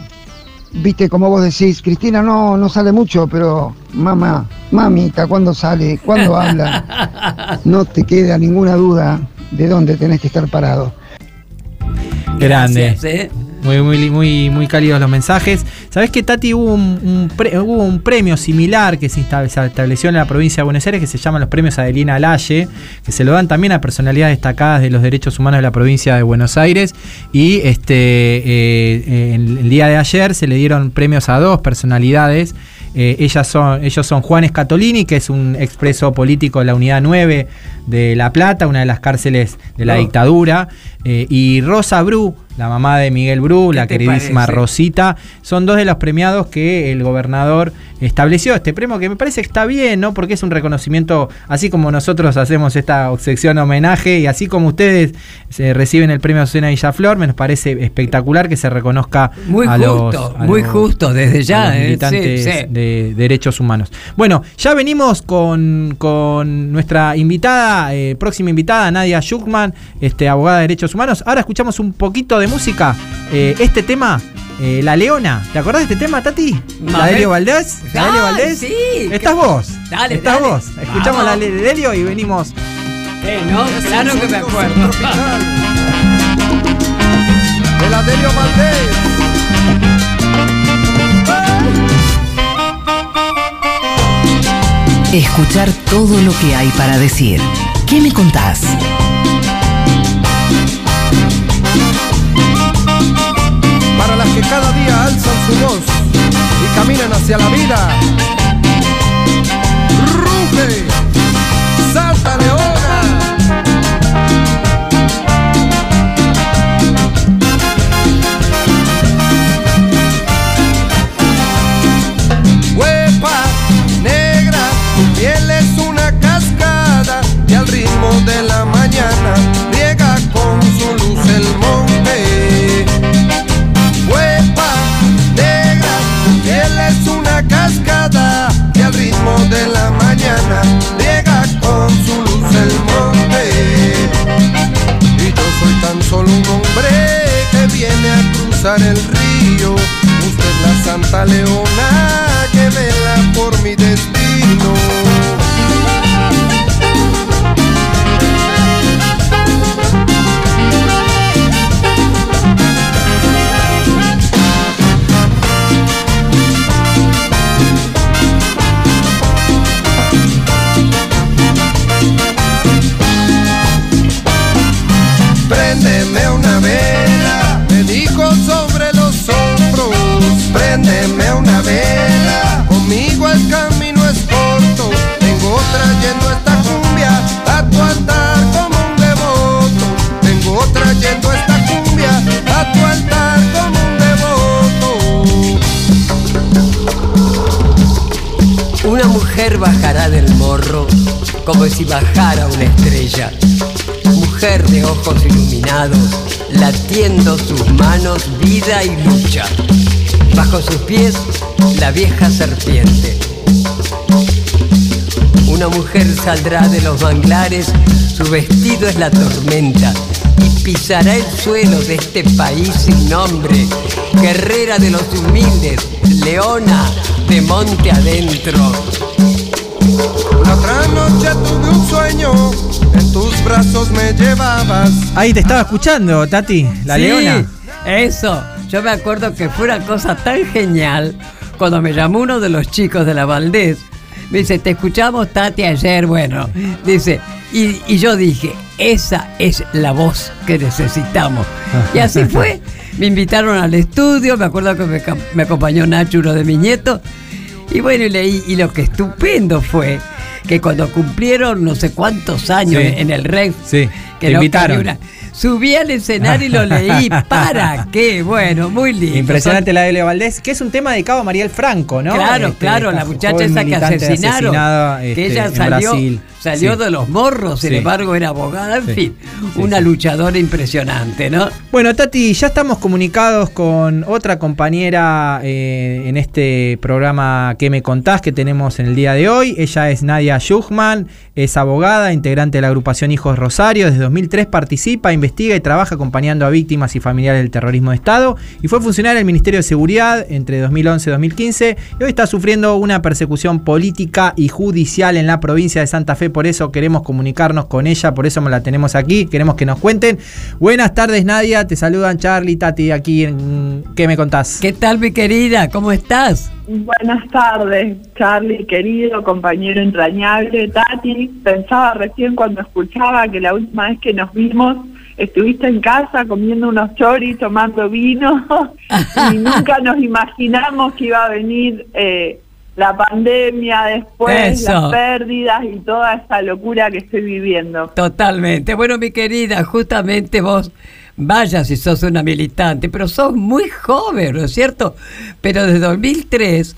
Speaker 20: viste, como vos decís, Cristina no, no sale mucho, pero mamá, mamita, ¿cuándo sale? ¿Cuándo habla? No te queda ninguna duda de dónde tenés que estar parado.
Speaker 1: Grande.
Speaker 2: Gracias, ¿eh?
Speaker 1: Muy, muy, muy, muy cálidos los mensajes. ¿Sabés que Tati hubo un, un pre- hubo un premio similar que se esta- se estableció en la provincia de Buenos Aires que se llaman los premios Adelina Lalle, que se lo dan también a personalidades destacadas de los derechos humanos de la provincia de Buenos Aires. Y este eh, eh, el, el día de ayer se le dieron premios a dos personalidades. Eh, ellas son, ellos son Juan Escatolini, que es un expreso político de la Unidad 9 de La Plata, una de las cárceles de la
Speaker 2: No.
Speaker 1: dictadura, eh, y Rosa Bru, la mamá de Miguel Bru, la queridísima
Speaker 2: parece?
Speaker 1: Rosita, son dos de los premiados que el gobernador estableció este premio, que me parece que está bien, ¿no? Porque es un reconocimiento, así como nosotros hacemos esta sección homenaje y así como ustedes se reciben el premio Susana Villaflor, me parece espectacular que se reconozca
Speaker 2: Muy
Speaker 1: a
Speaker 2: justo,
Speaker 1: los, a
Speaker 2: muy
Speaker 1: los-
Speaker 2: justo, desde
Speaker 1: a
Speaker 2: ya. eh,
Speaker 1: militantes
Speaker 2: sí, sí.
Speaker 1: de derechos humanos. Bueno, ya venimos con, con nuestra invitada, eh, próxima invitada, Nadia Schuckman, este, abogada de derechos humanos. Ahora escuchamos un poquito de música. Eh, este tema, eh, La Leona. ¿Te acordás de este tema, Tati? ¿La Delio Valdés? ¿La de Delio Valdés?
Speaker 2: sí.
Speaker 1: Estás vos.
Speaker 2: Dale,
Speaker 1: Estás
Speaker 2: dale.
Speaker 1: vos. Escuchamos
Speaker 2: Vamos.
Speaker 1: la de Delio y venimos.
Speaker 2: Eh, no, claro que me acuerdo.
Speaker 11: De la Delio Valdés.
Speaker 5: Escuchar todo lo que hay para decir. ¿Qué me contás?
Speaker 11: Cada día alzan su voz y caminan hacia la vida. Ruge, salta leona. Huepa negra, tu piel es una cascada y al ritmo de la riega con su luz el monte. Y yo soy tan solo un hombre que viene a cruzar el río. Usted es la Santa Leona que vela por mi destino. El camino es corto. Vengo trayendo esta cumbia a tu altar como un devoto. Vengo trayendo esta cumbia a tu altar como un devoto.
Speaker 2: Una mujer bajará del morro como si bajara una estrella. Mujer de ojos iluminados, latiendo sus manos vida y lucha. Bajo sus pies, la vieja serpiente. Una mujer saldrá de los manglares, su vestido es la tormenta y pisará el suelo de este país sin nombre. Guerrera de los humildes, leona de monte adentro.
Speaker 11: La otra noche tuve un sueño, en tus brazos me llevabas.
Speaker 1: Ahí te estaba escuchando, Tati, la
Speaker 2: Sí,
Speaker 1: Leona.
Speaker 2: Eso, yo me acuerdo que fue una cosa tan genial cuando me llamó uno de los chicos de la Valdés. Me dice, te escuchamos Tati ayer, bueno, dice, y, y yo dije, esa es la voz que necesitamos. Y así fue. Me invitaron al estudio, me acuerdo que me, acompañó Nacho, uno de mis nietos, y bueno, y leí, y lo que estupendo fue que cuando cumplieron no sé cuántos años
Speaker 1: Sí.
Speaker 2: en el Rex,
Speaker 1: Sí,
Speaker 2: que
Speaker 1: te
Speaker 2: no
Speaker 1: invitaron.
Speaker 2: una- subí al escenario y lo leí. ¿Para qué? Bueno, muy lindo.
Speaker 1: Impresionante la de Leo Valdés, que es un tema dedicado a Mariel Franco, ¿no?
Speaker 2: Claro,
Speaker 1: Este,
Speaker 2: claro, la muchacha esa que asesinaron, que
Speaker 1: este,
Speaker 2: ella salió, salió
Speaker 1: Sí.
Speaker 2: de los morros, sin
Speaker 1: Sí.
Speaker 2: embargo era abogada, en
Speaker 1: Sí.
Speaker 2: fin, una luchadora impresionante, ¿no?
Speaker 1: Bueno, Tati, ya estamos comunicados con otra compañera eh, en este programa que me contás que tenemos en el día de hoy. Ella es Nadia Schuchman, es abogada, integrante de la agrupación Hijos Rosario desde 2003 participa, investiga y trabaja acompañando a víctimas y familiares del terrorismo de Estado y fue funcionario del Ministerio de Seguridad entre 2011 y 2015 y hoy está sufriendo una persecución política y judicial en la provincia de Santa Fe, por eso queremos comunicarnos con ella, por eso me la tenemos aquí, queremos que nos cuenten. Buenas tardes Nadia, te saludan Charlie, Tati, aquí en ¿Qué me contás?
Speaker 2: ¿Qué tal mi querida? ¿Cómo estás?
Speaker 21: Buenas tardes, Charlie, querido compañero entrañable. Tati, pensaba recién cuando escuchaba que la última vez que nos vimos estuviste en casa comiendo unos choris, tomando vino y nunca nos imaginamos que iba a venir eh, la pandemia después,
Speaker 2: Eso.
Speaker 21: las pérdidas y toda esa locura que estoy viviendo.
Speaker 2: Totalmente. Bueno, mi querida, justamente vos, vaya si sos una militante, pero sos muy joven, ¿no es cierto? Pero desde 2003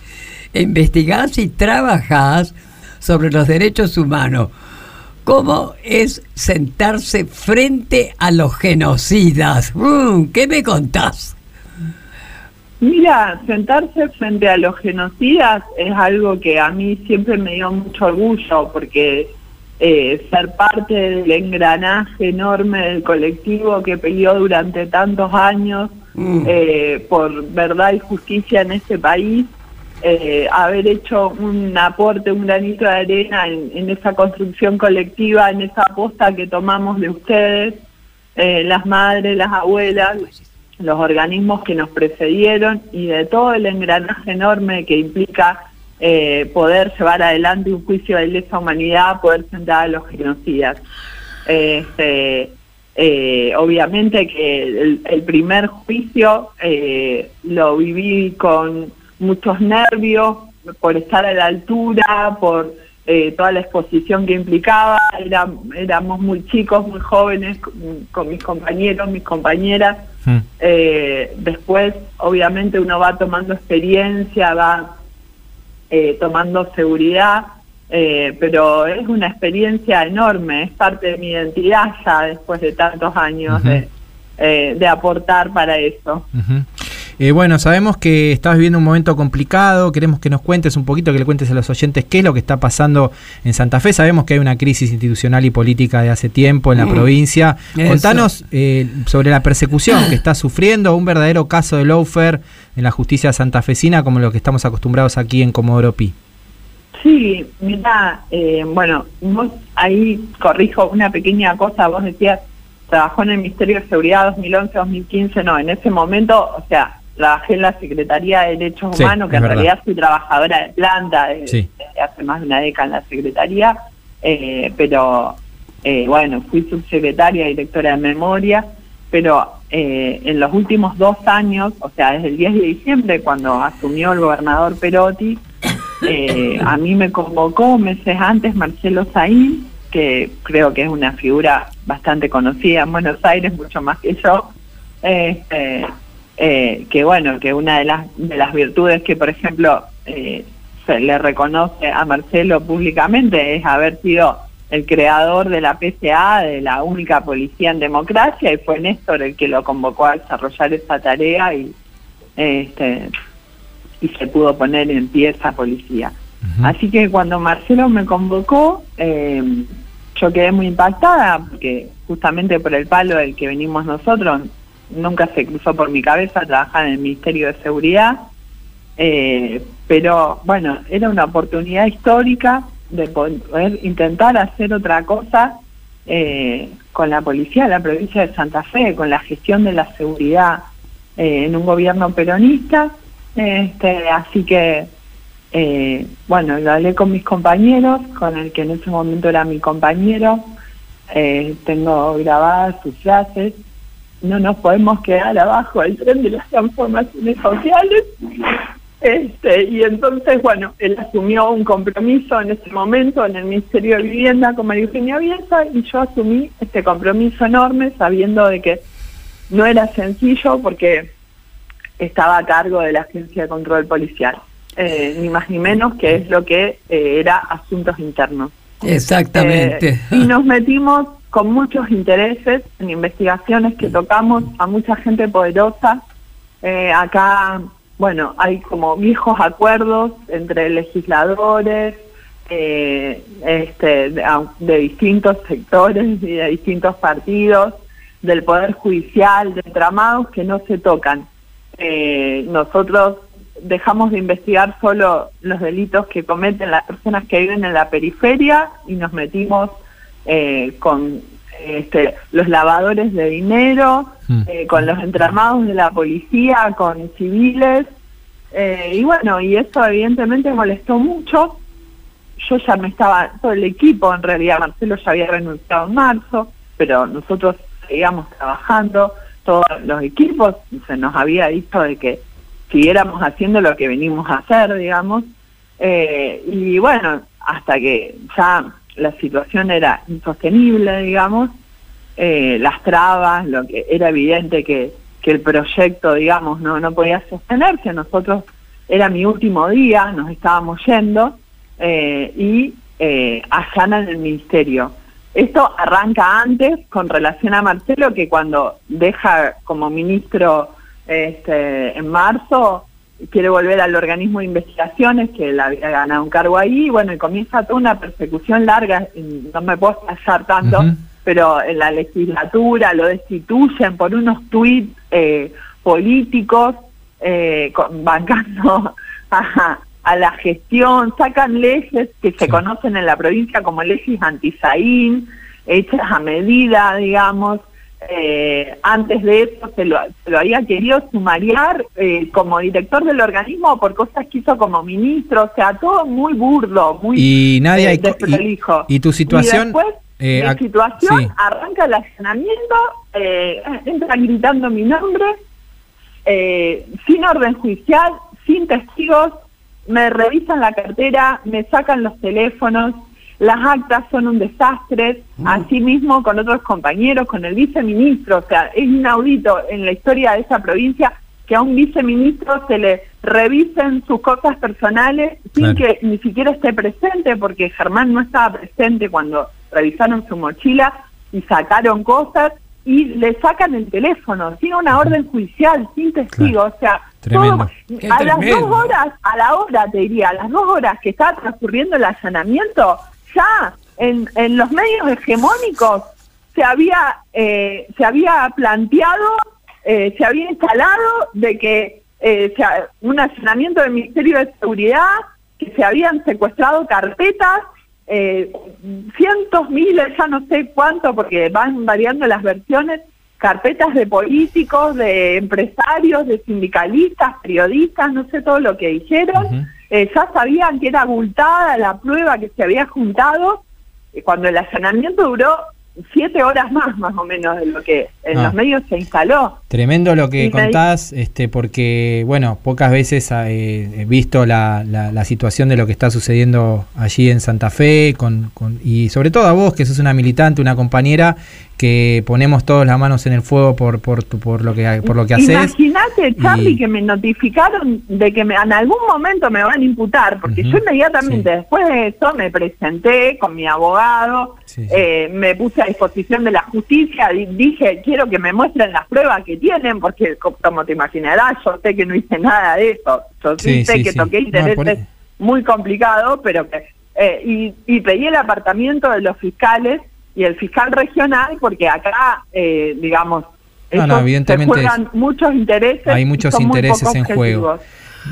Speaker 2: investigás y trabajás sobre los derechos humanos. ¿Cómo es sentarse frente a los genocidas? Mm, ¿Qué me contás?
Speaker 21: Mira, sentarse frente a los genocidas es algo que a mí siempre me dio mucho orgullo porque eh, ser parte del engranaje enorme del colectivo que peleó durante tantos años eh, por verdad y justicia en este país, eh, haber hecho un aporte, un granito de arena en, esa construcción colectiva, en esa aposta que tomamos de ustedes, eh, las madres, las abuelas, los organismos que nos precedieron y de todo el engranaje enorme que implica eh, poder llevar adelante un juicio de lesa humanidad, poder sentar a los genocidas. Este, eh, obviamente que el, el primer juicio eh, lo viví con muchos nervios por estar a la altura, por eh, toda la exposición que implicaba. Era- éramos muy chicos, muy jóvenes, con, con mis compañeros, mis compañeras. Eh, después, obviamente, uno va tomando experiencia, va eh, tomando seguridad, eh, pero es una experiencia enorme, es parte de mi identidad ya después de tantos años de, eh, de aportar para eso.
Speaker 1: Eh, bueno, sabemos que estás viviendo un momento complicado, queremos que nos cuentes un poquito, que le cuentes a los oyentes qué es lo que está pasando en Santa Fe. Sabemos que hay una crisis institucional y política de hace tiempo en la
Speaker 2: Mm.
Speaker 1: provincia.
Speaker 2: Eso.
Speaker 1: Contanos eh, sobre la persecución que está sufriendo, un verdadero caso de lawfare en la justicia santafesina como lo que estamos acostumbrados aquí en Comodoro Pi.
Speaker 21: Sí, mira, eh, bueno, vos ahí corrijo una pequeña cosa, vos decías, trabajó en el Ministerio de Seguridad 2011-2015, no, en ese momento, o sea, trabajé en la Secretaría de Derechos
Speaker 1: Sí,
Speaker 21: Humanos, que en
Speaker 1: verdad.
Speaker 21: realidad soy trabajadora de planta de-
Speaker 1: Sí.
Speaker 21: desde hace más de una década en la Secretaría, eh, pero eh, bueno, fui subsecretaria, directora de memoria, pero eh, en los últimos dos años, o sea, desde el 10 de diciembre, cuando asumió el gobernador Perotti, eh, a mí me convocó meses antes Marcelo Saín, que creo que es una figura bastante conocida en Buenos Aires, mucho más que yo, este, eh, que bueno, que una de las, de las virtudes que, por ejemplo, eh, se le reconoce a Marcelo públicamente es haber sido el creador de la PCA, de la única policía en democracia, y fue Néstor el que lo convocó a desarrollar esa tarea y este y se pudo poner en pie esa policía. Así que cuando Marcelo me convocó, eh, yo quedé muy impactada porque justamente por el palo del que venimos nosotros, nunca se cruzó por mi cabeza trabajar en el Ministerio de Seguridad, eh, pero bueno, era una oportunidad histórica de poder intentar hacer otra cosa eh, con la policía de la provincia de Santa Fe, con la gestión de la seguridad eh, en un gobierno peronista. Este, así que, bueno, lo hablé con mis compañeros, con el que en ese momento era mi compañero. Tengo grabadas sus frases. No nos podemos quedar abajo del tren de las transformaciones sociales. Este, y entonces, bueno, él asumió un compromiso en ese momento en el Ministerio de Vivienda con María Eugenia Bielsa y yo asumí este compromiso enorme sabiendo de que no era sencillo porque estaba a cargo de la Agencia de Control Policial, eh, ni más ni menos que es lo que eh, era asuntos internos.
Speaker 2: Exactamente.
Speaker 21: Eh, y nos metimos con muchos intereses en investigaciones que tocamos a mucha gente poderosa. Eh, acá, bueno, hay como viejos acuerdos entre legisladores, eh, este, de, distintos sectores y de distintos partidos, del Poder Judicial, de tramados que no se tocan. Eh, nosotros dejamos de investigar solo los delitos que cometen las personas que viven en la periferia y nos metimos eh, con este, los lavadores de dinero, eh, con los entramados de la policía, con civiles. eh, y bueno, y eso evidentemente molestó mucho. Yo ya me estaba, todo el equipo, en realidad Marcelo ya había renunciado en marzo, pero nosotros seguíamos trabajando, todos los equipos, se nos había dicho de que siguiéramos haciendo lo que venimos a hacer, digamos. Eh, y bueno, hasta que ya la situación era insostenible, digamos, eh, las trabas, lo que era evidente que, que el proyecto, digamos, no, no podía sostenerse. Nosotros, era mi último día, nos estábamos yendo eh, y eh, allanan el ministerio. Esto arranca antes con relación a Marcelo, que cuando deja como ministro este, en marzo, quiere volver al organismo de investigaciones, que él había ganado un cargo ahí, y bueno, y comienza toda una persecución larga, no me puedo pasar tanto, pero en la legislatura lo destituyen por unos tuits eh, políticos, eh, con- bancando a, a la gestión, sacan leyes que se conocen en la provincia como leyes anti-Saín, hechas a medida, digamos, eh, antes de eso se lo, se lo había querido sumariar eh, como director del organismo por cosas que hizo como ministro, o sea, todo muy burdo, muy
Speaker 1: Y
Speaker 21: eh,
Speaker 1: y y-
Speaker 21: desprolijo.
Speaker 1: y tu situación,
Speaker 21: Y después,
Speaker 1: eh,
Speaker 21: mi situación,
Speaker 1: sí.
Speaker 21: arranca el allanamiento, eh, entran gritando mi nombre, eh, sin orden judicial, sin testigos, me revisan la cartera, me sacan los teléfonos, las actas son un desastre, así mismo con otros compañeros, con el viceministro, o sea, es inaudito en la historia de esa provincia que a un viceministro se le revisen sus cosas personales sin
Speaker 1: Claro.
Speaker 21: que ni siquiera esté presente, porque Germán no estaba presente cuando revisaron su mochila y sacaron cosas y le sacan el teléfono, sin una orden judicial, sin testigos, o sea, todo- a las dos horas, a la hora te diría, a las dos horas que estaba transcurriendo el allanamiento, ya en, en los medios hegemónicos se había, eh, se había planteado, eh, se había instalado de que eh, un allanamiento del Ministerio de Seguridad, que se habían secuestrado carpetas, eh, cientos, miles, ya no sé cuánto, porque van variando las versiones, carpetas de políticos, de empresarios, de sindicalistas, periodistas, no sé todo lo que dijeron. Eh, ya sabían que era abultada la prueba que se había juntado, eh, cuando el allanamiento duró siete horas más, más o menos, de lo que en
Speaker 1: Ah.
Speaker 21: los medios se instaló.
Speaker 1: Tremendo lo que
Speaker 21: Y
Speaker 1: contás, este, porque, bueno, pocas veces eh, he visto la, la- la situación de lo que está sucediendo allí en Santa Fe, con, con- y sobre todo a vos, que sos una militante, una compañera, que ponemos todas las manos en el fuego por, por, tu- por, lo, que, por lo que haces.
Speaker 21: Imagínate, Charlie,
Speaker 1: y-
Speaker 21: que me notificaron de que me, en algún momento me van a imputar, porque yo inmediatamente después de eso me presenté con mi abogado, eh, me puse a disposición de la justicia, di- dije, quiero que me muestren las pruebas que tienen, porque co- como te imaginarás, yo sé que no hice nada de eso, yo sí, sé que toqué intereses
Speaker 1: por-
Speaker 21: muy complicado, pero que... eh, y, y pedí el apartamento de los fiscales y el fiscal regional, porque acá, eh, digamos,
Speaker 1: No, evidentemente
Speaker 21: se juegan muchos intereses.
Speaker 1: hay muchos intereses en juego.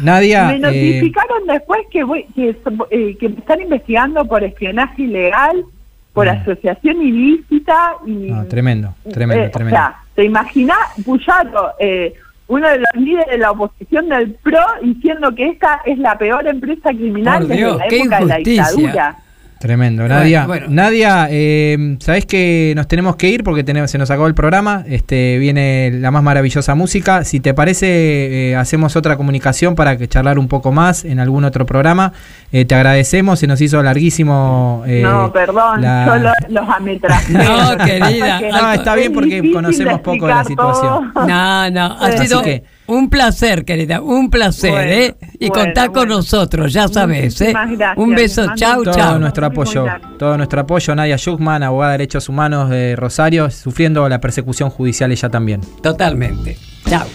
Speaker 1: Nadia,
Speaker 21: me
Speaker 1: eh,
Speaker 21: notificaron después que, voy, que, eh, que me están investigando por espionaje ilegal, por asociación ilícita y...
Speaker 1: Mm. no, tremendo, tremendo,
Speaker 21: eh,
Speaker 1: tremendo.
Speaker 21: O sea, ¿te imaginas Puyaro, eh, uno de los líderes de la oposición del PRO, diciendo que esta es la peor empresa criminal
Speaker 2: Por
Speaker 21: desde
Speaker 2: Dios,
Speaker 21: la época de la dictadura?
Speaker 1: Tremendo, Nadia.
Speaker 2: bueno.
Speaker 1: Nadia, eh, sabés que nos tenemos que ir porque tenemos, se nos acabó el programa. Este viene la más maravillosa música. Si te parece, eh, hacemos otra comunicación para que charlar un poco más en algún otro programa. Eh, te agradecemos, se nos hizo larguísimo. eh,
Speaker 21: no, perdón,
Speaker 1: la-
Speaker 21: yo lo- los ametracé.
Speaker 2: No, querida.
Speaker 1: No, está bien porque conocemos poco de la situación.
Speaker 2: No, no, ha
Speaker 1: Así que-
Speaker 2: un placer, querida, un placer,
Speaker 21: Bueno,
Speaker 2: ¿eh? Y
Speaker 21: bueno,
Speaker 2: contar con nosotros, ya sabes, ¿eh?
Speaker 21: Gracias.
Speaker 2: Un beso,
Speaker 21: mando
Speaker 2: chau,
Speaker 1: todo
Speaker 2: chau.
Speaker 1: nuestro apoyo, todo nuestro apoyo. Nadia Schuchman, abogada de derechos humanos de Rosario, sufriendo la persecución judicial ella también.
Speaker 2: Totalmente. Chao.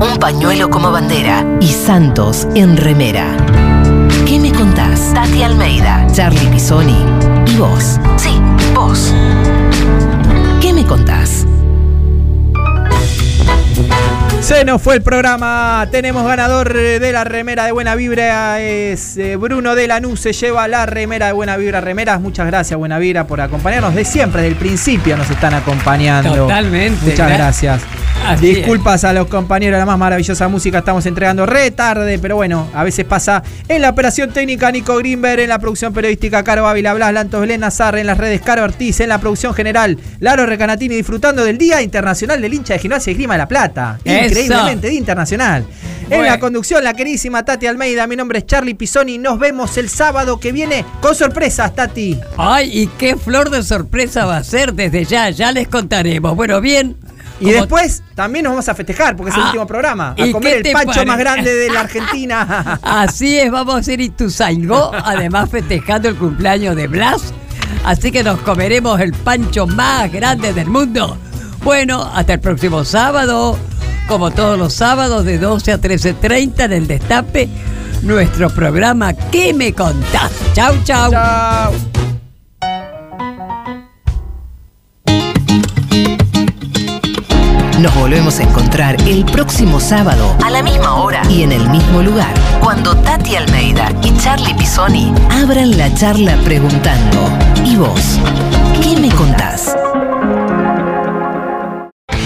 Speaker 5: Un pañuelo como bandera y Santos en remera. ¿Qué me contás? Tati Almeida, Charlie Pisoni y vos. Sí, vos. ¿Qué me contás?
Speaker 1: Se nos fue el programa. Tenemos ganador eh, de la remera de Buena Vibra. Es eh, Bruno de Lanús. Se lleva la remera de Buena Vibra. Remeras, muchas gracias, Buena Vibra, por acompañarnos. De siempre, desde el principio nos están acompañando.
Speaker 2: Totalmente.
Speaker 1: Muchas
Speaker 2: gra-
Speaker 1: gracias.
Speaker 2: Así
Speaker 1: Disculpas a los compañeros de la más maravillosa música. Estamos entregando re tarde, pero bueno, a veces pasa. En la operación técnica, Nico Greenberg. En la producción periodística, Caro Ávila Blas, Lantos Belén Nazar. En las redes, Caro Ortiz. En la producción general, Laro Recanatini. Disfrutando del Día Internacional del Hincha de Gimnasia y Grima de la Plata. Increíblemente, Día Internacional. En la conducción, la queridísima Tati Almeida. Mi nombre es Charlie Pisoni. Nos vemos el sábado que viene con sorpresas, Tati.
Speaker 2: Ay, y qué flor de sorpresa va a ser desde ya, ya les contaremos. Bueno, bien.
Speaker 1: Y después también nos vamos a festejar porque es el
Speaker 2: Ah,
Speaker 1: último programa.
Speaker 2: ¿y
Speaker 1: A comer el pancho
Speaker 2: pare-
Speaker 1: más grande de la Argentina.
Speaker 2: Así es, vamos a hacer Ituzaingó, además festejando el cumpleaños de Blas. Así que nos comeremos el pancho más grande del mundo. Bueno, hasta el próximo sábado, como todos los sábados de 12 a 13.30 en el Destape, nuestro programa ¿Qué me contás? Chau, chau.
Speaker 1: Chau.
Speaker 5: Nos volvemos a encontrar el próximo sábado a la misma hora y en el mismo lugar, cuando Tati Almeida y Charlie Pisoni abran la charla preguntando, ¿y vos? ¿Qué me contás?